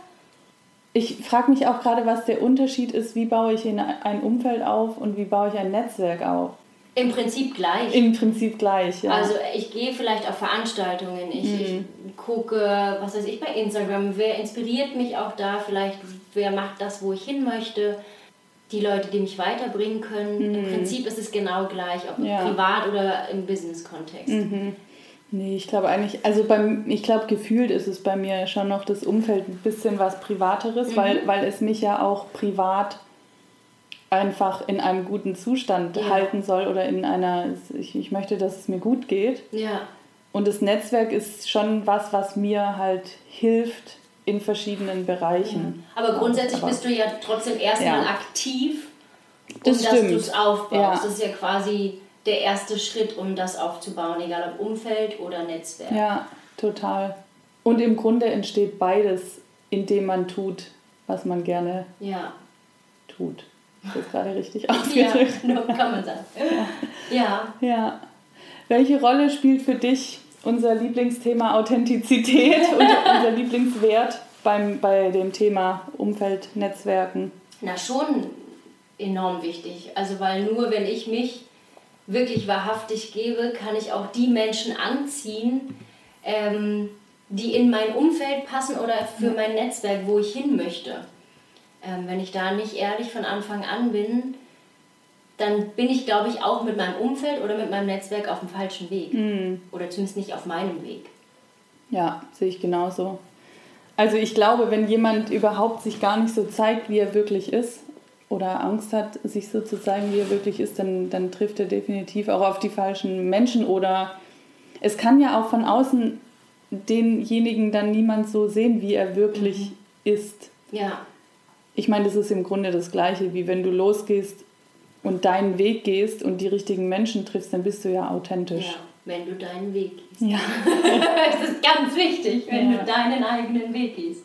Ich frage mich auch gerade, was der Unterschied ist, wie baue ich ein Umfeld auf und wie baue ich ein Netzwerk auf. Im Prinzip gleich. Im Prinzip gleich, ja. Also ich gehe vielleicht auf Veranstaltungen, ich, mhm. ich gucke, was weiß ich, bei Instagram, wer inspiriert mich auch da, vielleicht wer macht das, wo ich hin möchte, die Leute, die mich weiterbringen können. Mhm. Im Prinzip ist es genau gleich, ob ja. privat oder im Business-Kontext. Mhm. Nee, ich glaube eigentlich, also beim, ich glaube, gefühlt ist es bei mir schon noch das Umfeld ein bisschen was Privateres, mhm. weil, weil es mich ja auch privat einfach in einem guten Zustand ja. halten soll oder in einer, ich, ich möchte, dass es mir gut geht. Ja. Und das Netzwerk ist schon was, was mir halt hilft in verschiedenen Bereichen. Ja. Aber grundsätzlich Aber, bist du ja trotzdem erstmal ja. aktiv, um das dass du es aufbaust. Das ist ja quasi der erste Schritt, um das aufzubauen, egal ob Umfeld oder Netzwerk. Ja, total. Und im Grunde entsteht beides, indem man tut, was man gerne tut. Das ist gerade richtig ausgedrückt. Ja, kann man sagen. Ja. ja. ja. Welche Rolle spielt für dich unser Lieblingsthema Authentizität und unser Lieblingswert beim, bei dem Thema Umfeldnetzwerken? Na, schon enorm wichtig. Also, weil nur wenn ich mich wirklich wahrhaftig gebe, kann ich auch die Menschen anziehen, ähm, die in mein Umfeld passen oder für mein Netzwerk, wo ich hin möchte. Ähm, wenn ich da nicht ehrlich von Anfang an bin, dann bin ich, glaube ich, auch mit meinem Umfeld oder mit meinem Netzwerk auf dem falschen Weg. Mhm. Oder zumindest nicht auf meinem Weg. Ja, sehe ich genauso. Also ich glaube, wenn jemand überhaupt sich gar nicht so zeigt, wie er wirklich ist, oder Angst hat, sich so zu zeigen, wie er wirklich ist, dann, dann trifft er definitiv auch auf die falschen Menschen. Oder es kann ja auch von außen denjenigen dann niemand so sehen, wie er wirklich mhm. ist. Ja ich meine, das ist im Grunde das Gleiche, wie wenn du losgehst und deinen Weg gehst und die richtigen Menschen triffst, dann bist du ja authentisch. Ja, wenn du deinen Weg gehst. Ja. das ist ganz wichtig, wenn ja. du deinen eigenen Weg gehst.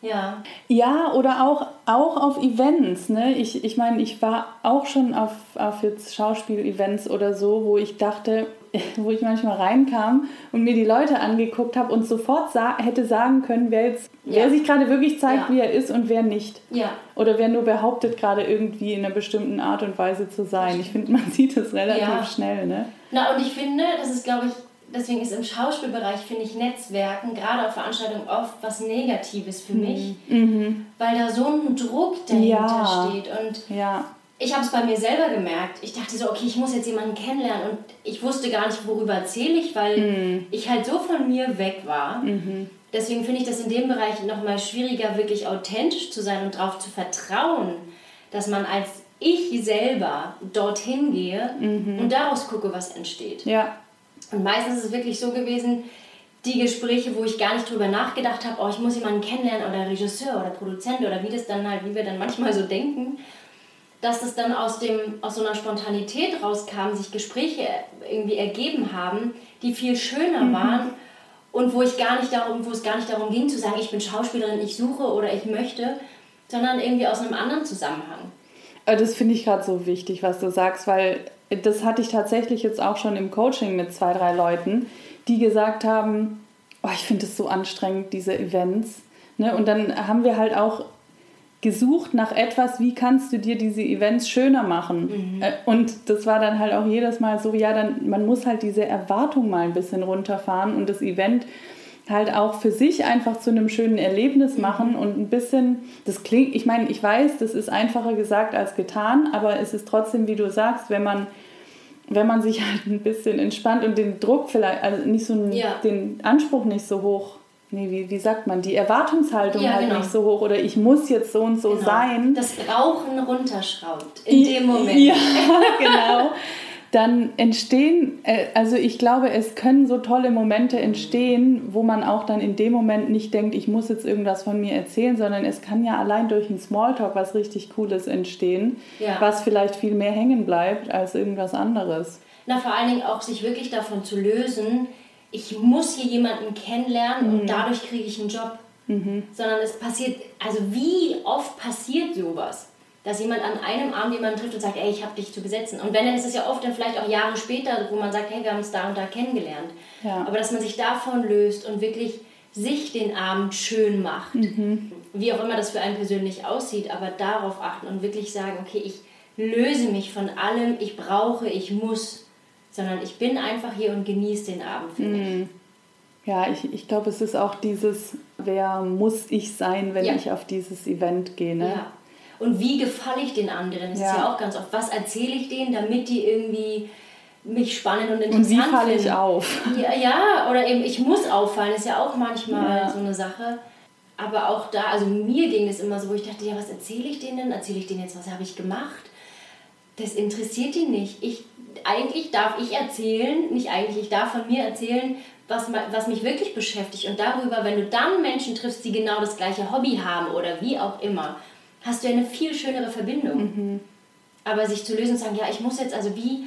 Ja. Ja, oder auch, auch auf Events. Ne? Ich, ich meine, ich war auch schon auf, auf jetzt Schauspiel-Events oder so, wo ich dachte, wo ich manchmal reinkam und mir die Leute angeguckt habe und sofort sa hätte sagen können, wer, jetzt, ja. wer sich gerade wirklich zeigt, ja. wie er ist und wer nicht. Ja. Oder wer nur behauptet, gerade irgendwie in einer bestimmten Art und Weise zu sein. Ich finde, man sieht es relativ schnell. Ne? Na, und ich finde, das ist, glaube ich, deswegen ist im Schauspielbereich, finde ich, Netzwerken, gerade auf Veranstaltungen, oft was Negatives für mhm. mich, mhm. weil da so ein Druck dahinter steht. Und ja ich habe es bei mir selber gemerkt. Ich dachte so, okay, ich muss jetzt jemanden kennenlernen und ich wusste gar nicht, worüber erzähle ich, weil mhm. ich halt so von mir weg war. Mhm. Deswegen finde ich das in dem Bereich nochmal schwieriger, wirklich authentisch zu sein und darauf zu vertrauen, dass man als ich selber dorthin gehe mhm. und daraus gucke, was entsteht. Ja. Und meistens ist es wirklich so gewesen, die Gespräche, wo ich gar nicht drüber nachgedacht habe, oh, ich muss jemanden kennenlernen oder Regisseur oder Produzent oder wie das dann halt, wie wir dann manchmal so denken dass es dann aus, dem, aus so einer Spontanität rauskam, sich Gespräche irgendwie ergeben haben, die viel schöner mhm. waren und wo, ich gar nicht darum, wo es gar nicht darum ging zu sagen, ich bin Schauspielerin, ich suche oder ich möchte, sondern irgendwie aus einem anderen Zusammenhang. Äh, das finde ich gerade so wichtig, was du sagst, weil das hatte ich tatsächlich jetzt auch schon im Coaching mit zwei, drei Leuten, die gesagt haben, oh, ich finde es so anstrengend, diese Events. Ne? Und dann haben wir halt auch gesucht nach etwas, wie kannst du dir diese Events schöner machen. Mhm. Äh, und das war dann halt auch jedes Mal so, ja, dann man muss halt diese Erwartung mal ein bisschen runterfahren und das Event halt auch für sich einfach zu einem schönen Erlebnis mhm. machen und ein bisschen, das klingt, ich meine, ich weiß, das ist einfacher gesagt als getan, aber es ist trotzdem, wie du sagst, wenn man wenn man sich halt ein bisschen entspannt und den Druck vielleicht, also nicht so einen, ja. den Anspruch nicht so hoch nee, wie, wie sagt man, die Erwartungshaltung ja, halt genau. nicht so hoch oder ich muss jetzt so und so genau. sein. Das Rauchen runterschraubt in dem Moment. Ja, genau. Dann entstehen, äh, also ich glaube, es können so tolle Momente entstehen, wo man auch dann in dem Moment nicht denkt, ich muss jetzt irgendwas von mir erzählen, sondern es kann ja allein durch einen Smalltalk was richtig Cooles entstehen, ja. was vielleicht viel mehr hängen bleibt als irgendwas anderes. Na, vor allen Dingen auch sich wirklich davon zu lösen, ich muss hier jemanden kennenlernen mhm. und dadurch kriege ich einen Job. Mhm. Sondern es passiert, also wie oft passiert sowas? Dass jemand an einem Abend jemanden trifft und sagt, ey, ich habe dich zu besetzen. Und wenn, dann ist es ja oft dann vielleicht auch Jahre später, wo man sagt, hey, wir haben uns da und da kennengelernt. Ja. Aber dass man sich davon löst und wirklich sich den Abend schön macht. Mhm. Wie auch immer das für einen persönlich aussieht, aber darauf achten und wirklich sagen, okay, ich löse mich von allem, ich brauche, ich muss sondern ich bin einfach hier und genieße den Abend für mich. Mm. Ja, ich, ich glaube, es ist auch dieses, wer muss ich sein, wenn ja. ich auf dieses Event gehe. Ne? Ja. Und wie gefalle ich den anderen? Das ja. ist ja auch ganz oft. Was erzähle ich denen, damit die irgendwie mich spannend und interessant finden? Und wie falle ich auf? Ja, ja, oder eben ich muss auffallen, ist ja auch manchmal ja. so eine Sache. Aber auch da, also mir ging es immer so, wo ich dachte, ja, was erzähle ich denen denn? Erzähle ich denen jetzt, was habe ich gemacht? Das interessiert die nicht. Ich eigentlich darf ich erzählen, nicht eigentlich, ich darf von mir erzählen, was, was mich wirklich beschäftigt. Und darüber, wenn du dann Menschen triffst, die genau das gleiche Hobby haben oder wie auch immer, hast du eine viel schönere Verbindung. Mhm. Aber sich zu lösen und sagen, ja, ich muss jetzt, also wie,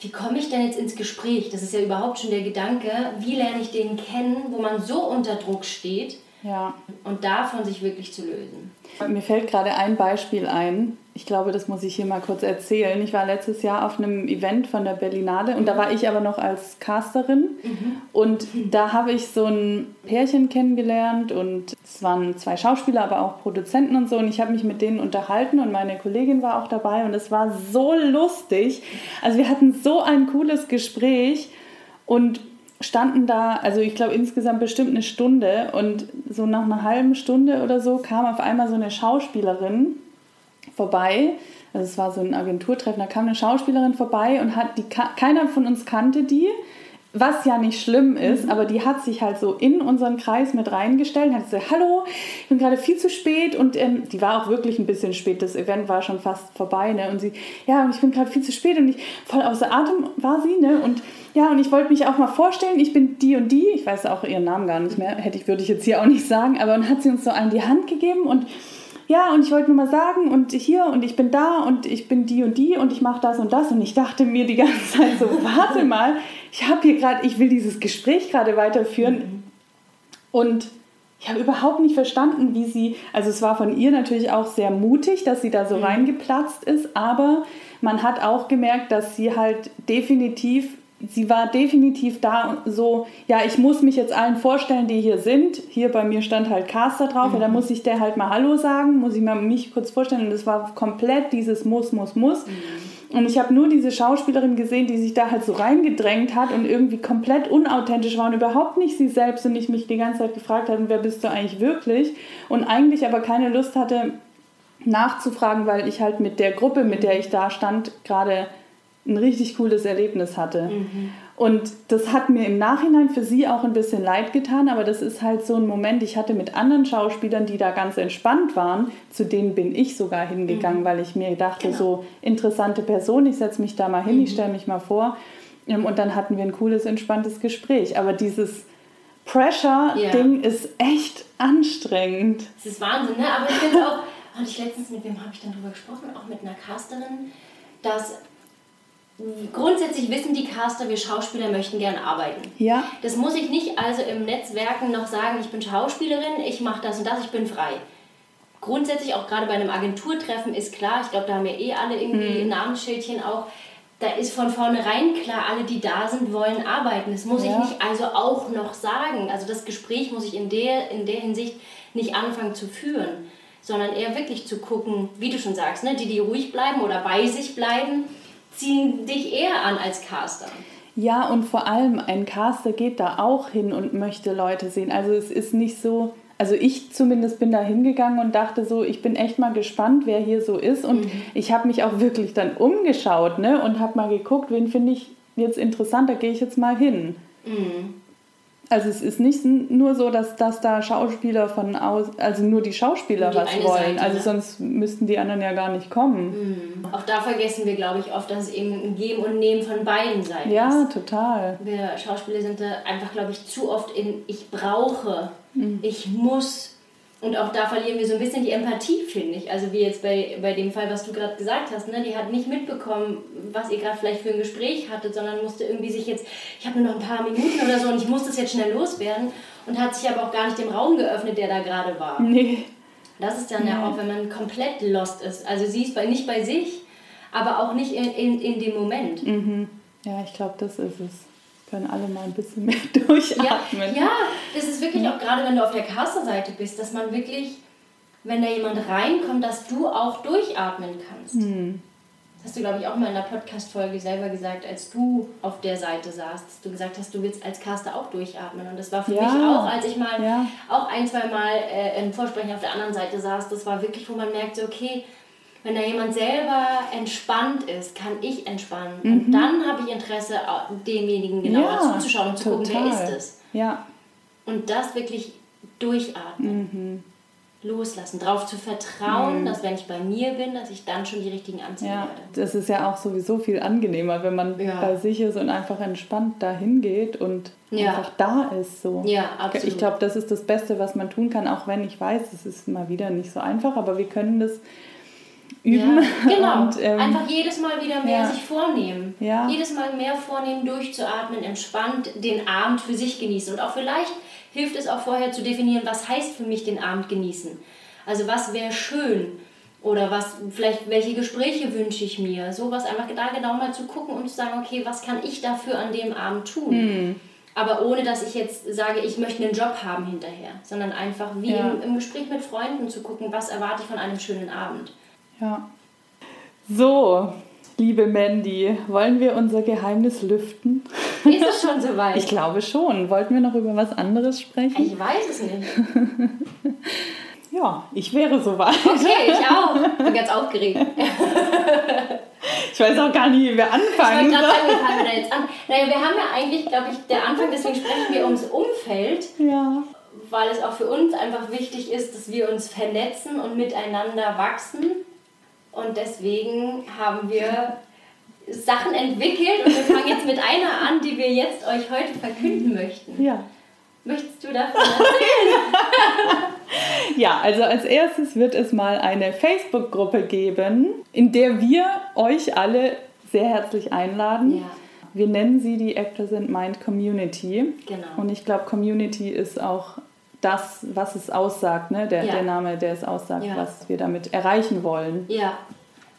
wie komme ich denn jetzt ins Gespräch? Das ist ja überhaupt schon der Gedanke, wie lerne ich den kennen, wo man so unter Druck steht ja. und davon sich wirklich zu lösen. Mir fällt gerade ein Beispiel ein, ich glaube, das muss ich hier mal kurz erzählen. Ich war letztes Jahr auf einem Event von der Berlinale und da war ich aber noch als Casterin mhm. und da habe ich so ein Pärchen kennengelernt und es waren zwei Schauspieler, aber auch Produzenten und so und ich habe mich mit denen unterhalten und meine Kollegin war auch dabei und es war so lustig. Also wir hatten so ein cooles Gespräch und standen da, also ich glaube insgesamt bestimmt eine Stunde und so nach einer halben Stunde oder so kam auf einmal so eine Schauspielerin vorbei. Also es war so ein Agenturtreffen, da kam eine Schauspielerin vorbei und hat die keiner von uns kannte die, was ja nicht schlimm ist, mhm. aber die hat sich halt so in unseren Kreis mit reingestellt und hat gesagt, hallo, ich bin gerade viel zu spät und ähm, die war auch wirklich ein bisschen spät, das Event war schon fast vorbei, ne? Und sie, ja, und ich bin gerade viel zu spät und ich voll außer Atem war sie, ne? Und ja, und ich wollte mich auch mal vorstellen, ich bin die und die, ich weiß auch ihren Namen gar nicht mehr, hätte ich, würde ich jetzt hier auch nicht sagen, aber dann hat sie uns so an die Hand gegeben und ja, und ich wollte nur mal sagen, und hier, und ich bin da, und ich bin die und die, und ich mache das und das. Und ich dachte mir die ganze Zeit so, warte mal, ich habe hier gerade, ich will dieses Gespräch gerade weiterführen. Mhm. Und ich habe überhaupt nicht verstanden, wie sie, also es war von ihr natürlich auch sehr mutig, dass sie da so mhm. reingeplatzt ist, aber man hat auch gemerkt, dass sie halt definitiv sie war definitiv da so, ja, ich muss mich jetzt allen vorstellen, die hier sind. Hier bei mir stand halt Caster drauf, mhm. ja, da muss ich der halt mal Hallo sagen, muss ich mal mich kurz vorstellen. Und es war komplett dieses Muss, Muss, Muss. Mhm. Und ich habe nur diese Schauspielerin gesehen, die sich da halt so reingedrängt hat und irgendwie komplett unauthentisch war und überhaupt nicht sie selbst und ich mich die ganze Zeit gefragt habe, wer bist du eigentlich wirklich? Und eigentlich aber keine Lust hatte nachzufragen, weil ich halt mit der Gruppe, mit der ich da stand, gerade ein richtig cooles Erlebnis hatte. Mhm. Und das hat mir im Nachhinein für sie auch ein bisschen leid getan, aber das ist halt so ein Moment, ich hatte mit anderen Schauspielern, die da ganz entspannt waren, zu denen bin ich sogar hingegangen, mhm. weil ich mir dachte, genau. so interessante Person, ich setze mich da mal hin, mhm. ich stelle mich mal vor. Ähm, und dann hatten wir ein cooles, entspanntes Gespräch. Aber dieses Pressure-Ding ja. ist echt anstrengend. Das ist Wahnsinn, ne? Aber ich finde auch, und ich letztens, mit wem habe ich dann drüber gesprochen? Auch mit einer Casterin, dass grundsätzlich wissen die Caster, wir Schauspieler möchten gerne arbeiten. Ja. Das muss ich nicht also im Netzwerken noch sagen, ich bin Schauspielerin, ich mache das und das, ich bin frei. Grundsätzlich auch gerade bei einem Agenturtreffen ist klar, ich glaube, da haben wir eh alle irgendwie mhm. Namensschildchen auch, da ist von vornherein klar, alle, die da sind, wollen arbeiten. Das muss ja. ich nicht also auch noch sagen. Also das Gespräch muss ich in der, in der Hinsicht nicht anfangen zu führen. sondern eher wirklich zu gucken, wie du schon sagst, ne, die, die ruhig bleiben oder bei sich bleiben, ziehen dich eher an als Caster. Ja, und vor allem ein Caster geht da auch hin und möchte Leute sehen. Also es ist nicht so, also ich zumindest bin da hingegangen und dachte so, ich bin echt mal gespannt, wer hier so ist. Und mhm. ich habe mich auch wirklich dann umgeschaut ne, und habe mal geguckt, wen finde ich jetzt interessant, da gehe ich jetzt mal hin. Mhm. Also es ist nicht nur so, dass, dass da Schauspieler von aus, also nur die Schauspieler die was wollen. Seite, also ne? sonst müssten die anderen ja gar nicht kommen. Mhm. Auch da vergessen wir, glaube ich, oft, dass es eben ein Geben und Nehmen von beiden Seiten ja, ist. Ja, total. Wir Schauspieler sind da einfach, glaube ich, zu oft in ich brauche, mhm. ich muss und auch da verlieren wir so ein bisschen die Empathie, finde ich. Also wie jetzt bei, bei dem Fall, was du gerade gesagt hast. Ne? Die hat nicht mitbekommen, was ihr gerade vielleicht für ein Gespräch hattet, sondern musste irgendwie sich jetzt, ich habe nur noch ein paar Minuten oder so und ich muss das jetzt schnell loswerden. Und hat sich aber auch gar nicht dem Raum geöffnet, der da gerade war. Nee. Das ist dann nee. ja auch, wenn man komplett lost ist. Also sie ist bei, nicht bei sich, aber auch nicht in, in, in dem Moment. Mhm. Ja, ich glaube, das ist es können alle mal ein bisschen mehr durchatmen. Ja, ja das ist wirklich auch gerade, wenn du auf der Caster-Seite bist, dass man wirklich, wenn da jemand reinkommt, dass du auch durchatmen kannst. Hm. Das hast du, glaube ich, auch mal in der Podcast-Folge selber gesagt, als du auf der Seite saßt, dass du gesagt hast, du willst als Caster auch durchatmen. Und das war für ja. mich auch, als ich mal ja. auch ein, zwei Mal äh, im Vorsprechen auf der anderen Seite saß, das war wirklich, wo man merkte, okay, wenn da jemand selber entspannt ist, kann ich entspannen. Mhm. Und dann habe ich Interesse, demjenigen genauer ja, zuzuschauen und zu total. gucken, wer ist es. Ja. Und das wirklich durchatmen. Mhm. Loslassen, darauf zu vertrauen, mhm. dass wenn ich bei mir bin, dass ich dann schon die richtigen anziehen ja, werde. Das ist ja auch sowieso viel angenehmer, wenn man ja. bei sich ist und einfach entspannt dahin geht und ja. einfach da ist. So. Ja, absolut. Ich glaube, das ist das Beste, was man tun kann, auch wenn ich weiß, es ist mal wieder nicht so einfach, aber wir können das üben. Ja, genau. Und, ähm, Einfach jedes Mal wieder mehr ja. sich vornehmen. Ja. Jedes Mal mehr vornehmen, durchzuatmen, entspannt den Abend für sich genießen. Und auch vielleicht hilft es auch vorher zu definieren, was heißt für mich den Abend genießen. Also was wäre schön oder was vielleicht welche Gespräche wünsche ich mir. Sowas einfach da genau mal zu gucken und zu sagen, okay, was kann ich dafür an dem Abend tun? Hm. Aber ohne dass ich jetzt sage, ich möchte einen Job haben hinterher, sondern einfach wie ja. im, im Gespräch mit Freunden zu gucken, was erwarte ich von einem schönen Abend. Ja. So, liebe Mandy, wollen wir unser Geheimnis lüften? Ist es schon soweit? Ich glaube schon. Wollten wir noch über was anderes sprechen? Ich weiß es nicht. ja, ich wäre soweit. Okay, ich auch. Ich bin ganz aufgeregt. ich weiß auch gar nicht, wie wir anfangen. Ich wollte gerade sagen, wie fangen wir da jetzt an? Naja, wir haben ja eigentlich, glaube ich, der Anfang, deswegen sprechen wir ums Umfeld. Ja. Weil es auch für uns einfach wichtig ist, dass wir uns vernetzen und miteinander wachsen und deswegen haben wir Sachen entwickelt und wir fangen jetzt mit einer an, die wir jetzt euch heute verkünden möchten. Ja. Möchtest du davon erzählen? ja, also als erstes wird es mal eine Facebook-Gruppe geben, in der wir euch alle sehr herzlich einladen. Ja. Wir nennen sie die Actors and Mind Community. Genau. Und ich glaube, Community ist auch das, was es aussagt, ne? der, ja. der Name, der es aussagt, ja. was wir damit erreichen wollen. Ja,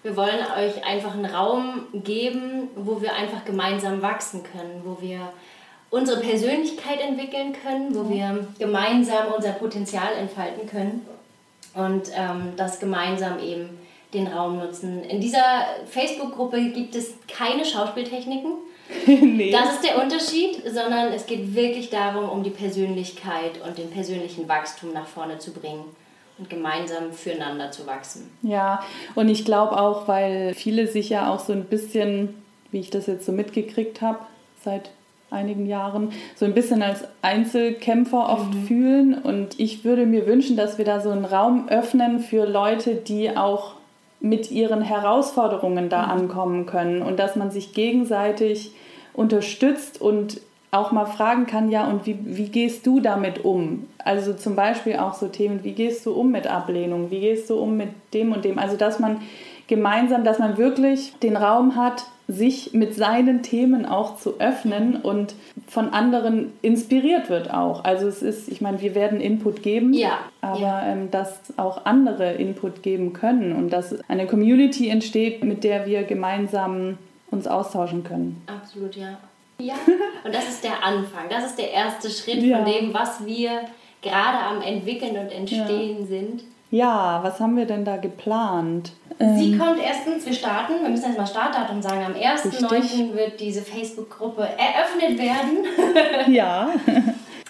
wir wollen euch einfach einen Raum geben, wo wir einfach gemeinsam wachsen können, wo wir unsere Persönlichkeit entwickeln können, wo wir gemeinsam unser Potenzial entfalten können und ähm, das gemeinsam eben den Raum nutzen. In dieser Facebook-Gruppe gibt es keine Schauspieltechniken. nee. Das ist der Unterschied, sondern es geht wirklich darum, um die Persönlichkeit und den persönlichen Wachstum nach vorne zu bringen und gemeinsam füreinander zu wachsen. Ja, und ich glaube auch, weil viele sich ja auch so ein bisschen, wie ich das jetzt so mitgekriegt habe, seit einigen Jahren, so ein bisschen als Einzelkämpfer oft mhm. fühlen. Und ich würde mir wünschen, dass wir da so einen Raum öffnen für Leute, die auch mit ihren Herausforderungen da mhm. ankommen können und dass man sich gegenseitig unterstützt und auch mal fragen kann, ja, und wie, wie gehst du damit um? Also zum Beispiel auch so Themen, wie gehst du um mit Ablehnung? Wie gehst du um mit dem und dem? Also dass man gemeinsam, dass man wirklich den Raum hat, sich mit seinen Themen auch zu öffnen und von anderen inspiriert wird auch. Also es ist, ich meine, wir werden Input geben, ja, aber ja. Ähm, dass auch andere Input geben können und dass eine Community entsteht, mit der wir gemeinsam uns austauschen können. Absolut, ja. Ja, und das ist der Anfang, das ist der erste Schritt ja. von dem, was wir gerade am entwickeln und entstehen sind. Ja, was haben wir denn da geplant? Sie ähm, kommt erstens, wir starten, wir müssen erstmal Startdatum sagen, am 1.9. wird diese Facebook-Gruppe eröffnet werden. ja.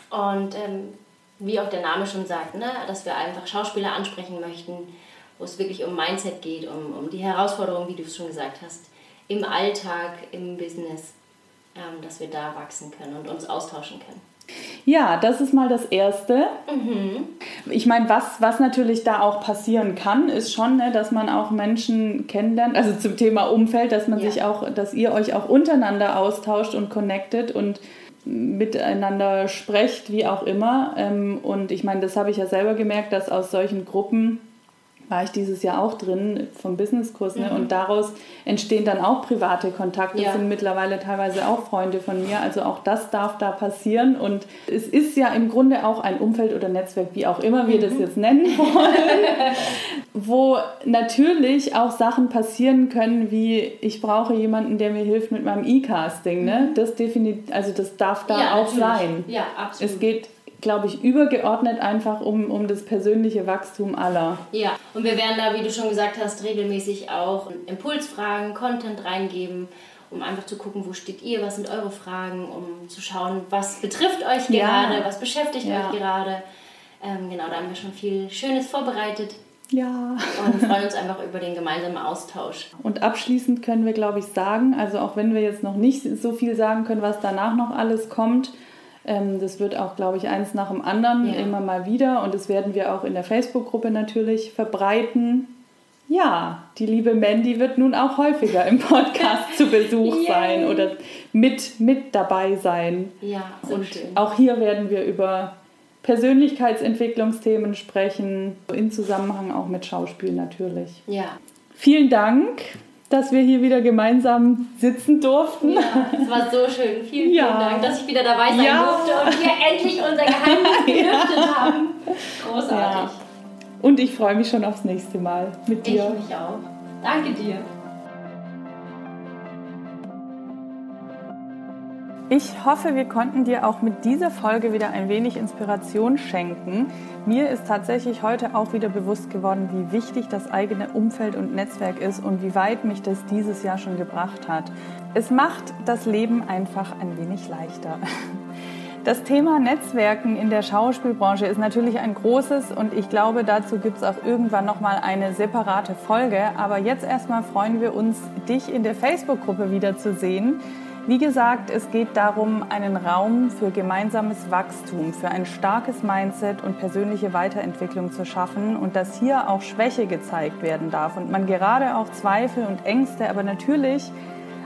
Und ähm, wie auch der Name schon sagt, ne, dass wir einfach Schauspieler ansprechen möchten, wo es wirklich um Mindset geht, um, um die Herausforderungen, wie du es schon gesagt hast, im Alltag, im Business, ähm, dass wir da wachsen können und uns austauschen können. Ja, das ist mal das Erste. Mhm. Ich meine, was, was natürlich da auch passieren kann, ist schon, ne, dass man auch Menschen kennenlernt, also zum Thema Umfeld, dass man ja. sich auch, dass ihr euch auch untereinander austauscht und connectet und miteinander sprecht, wie auch immer. Ähm, und ich meine, das habe ich ja selber gemerkt, dass aus solchen Gruppen war ich dieses Jahr auch drin vom Businesskurs ne? Mhm. und daraus entstehen dann auch private Kontakte, ja. sind mittlerweile teilweise auch Freunde von mir, also auch das darf da passieren und es ist ja im Grunde auch ein Umfeld oder Netzwerk, wie auch immer wir mhm. das jetzt nennen wollen, wo natürlich auch Sachen passieren können, wie ich brauche jemanden, der mir hilft mit meinem E-Casting, ne? Mhm. das definitiv, also das darf da ja, auch natürlich. sein. Ja, absolut. Es geht glaube ich, übergeordnet einfach um, um das persönliche Wachstum aller. Ja, und wir werden da, wie du schon gesagt hast, regelmäßig auch Impulsfragen, Content reingeben, um einfach zu gucken, wo steht ihr, was sind eure Fragen, um zu schauen, was betrifft euch gerade, ja. was beschäftigt ja. euch gerade. Ähm, genau, da haben wir schon viel Schönes vorbereitet. Ja. Und freuen uns einfach über den gemeinsamen Austausch. Und abschließend können wir, glaube ich, sagen, also auch wenn wir jetzt noch nicht so viel sagen können, was danach noch alles kommt, das wird auch, glaube ich, eins nach dem anderen ja. immer mal wieder und das werden wir auch in der Facebook-Gruppe natürlich verbreiten. Ja, die liebe Mandy wird nun auch häufiger im Podcast zu Besuch sein oder mit, mit dabei sein. Ja, so und schön. auch hier werden wir über Persönlichkeitsentwicklungsthemen sprechen, in Zusammenhang auch mit Schauspiel natürlich. Ja. Vielen Dank dass wir hier wieder gemeinsam sitzen durften. Ja, es war so schön. Vielen, ja. vielen Dank, dass ich wieder dabei sein ja. durfte und wir endlich unser Geheimnis gelüftet ja. haben. Großartig. Und ich freue mich schon aufs nächste Mal mit dir. Ich mich auch. Danke dir. Ich hoffe, wir konnten dir auch mit dieser Folge wieder ein wenig Inspiration schenken. Mir ist tatsächlich heute auch wieder bewusst geworden, wie wichtig das eigene Umfeld und Netzwerk ist und wie weit mich das dieses Jahr schon gebracht hat. Es macht das Leben einfach ein wenig leichter. Das Thema Netzwerken in der Schauspielbranche ist natürlich ein großes und ich glaube, dazu gibt es auch irgendwann nochmal eine separate Folge. Aber jetzt erstmal freuen wir uns, dich in der Facebook-Gruppe wiederzusehen. Wie gesagt, es geht darum, einen Raum für gemeinsames Wachstum, für ein starkes Mindset und persönliche Weiterentwicklung zu schaffen und dass hier auch Schwäche gezeigt werden darf und man gerade auch Zweifel und Ängste, aber natürlich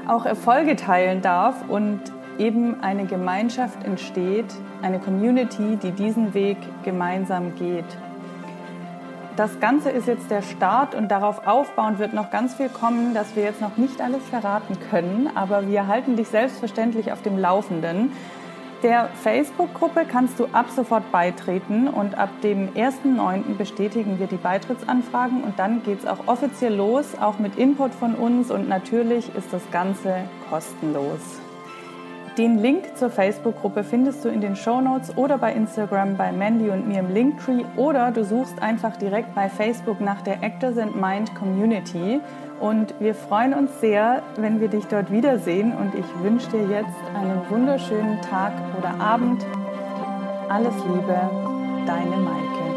auch Erfolge teilen darf und eben eine Gemeinschaft entsteht, eine Community, die diesen Weg gemeinsam geht. Das Ganze ist jetzt der Start und darauf aufbauend wird noch ganz viel kommen, dass wir jetzt noch nicht alles verraten können, aber wir halten dich selbstverständlich auf dem Laufenden. Der Facebook-Gruppe kannst du ab sofort beitreten und ab dem 1.9. bestätigen wir die Beitrittsanfragen und dann geht es auch offiziell los, auch mit Input von uns und natürlich ist das Ganze kostenlos. Den Link zur Facebook-Gruppe findest du in den Show Notes oder bei Instagram bei Mandy und mir im Linktree oder du suchst einfach direkt bei Facebook nach der Actors and Mind Community. Und wir freuen uns sehr, wenn wir dich dort wiedersehen und ich wünsche dir jetzt einen wunderschönen Tag oder Abend. Alles Liebe, deine Maike.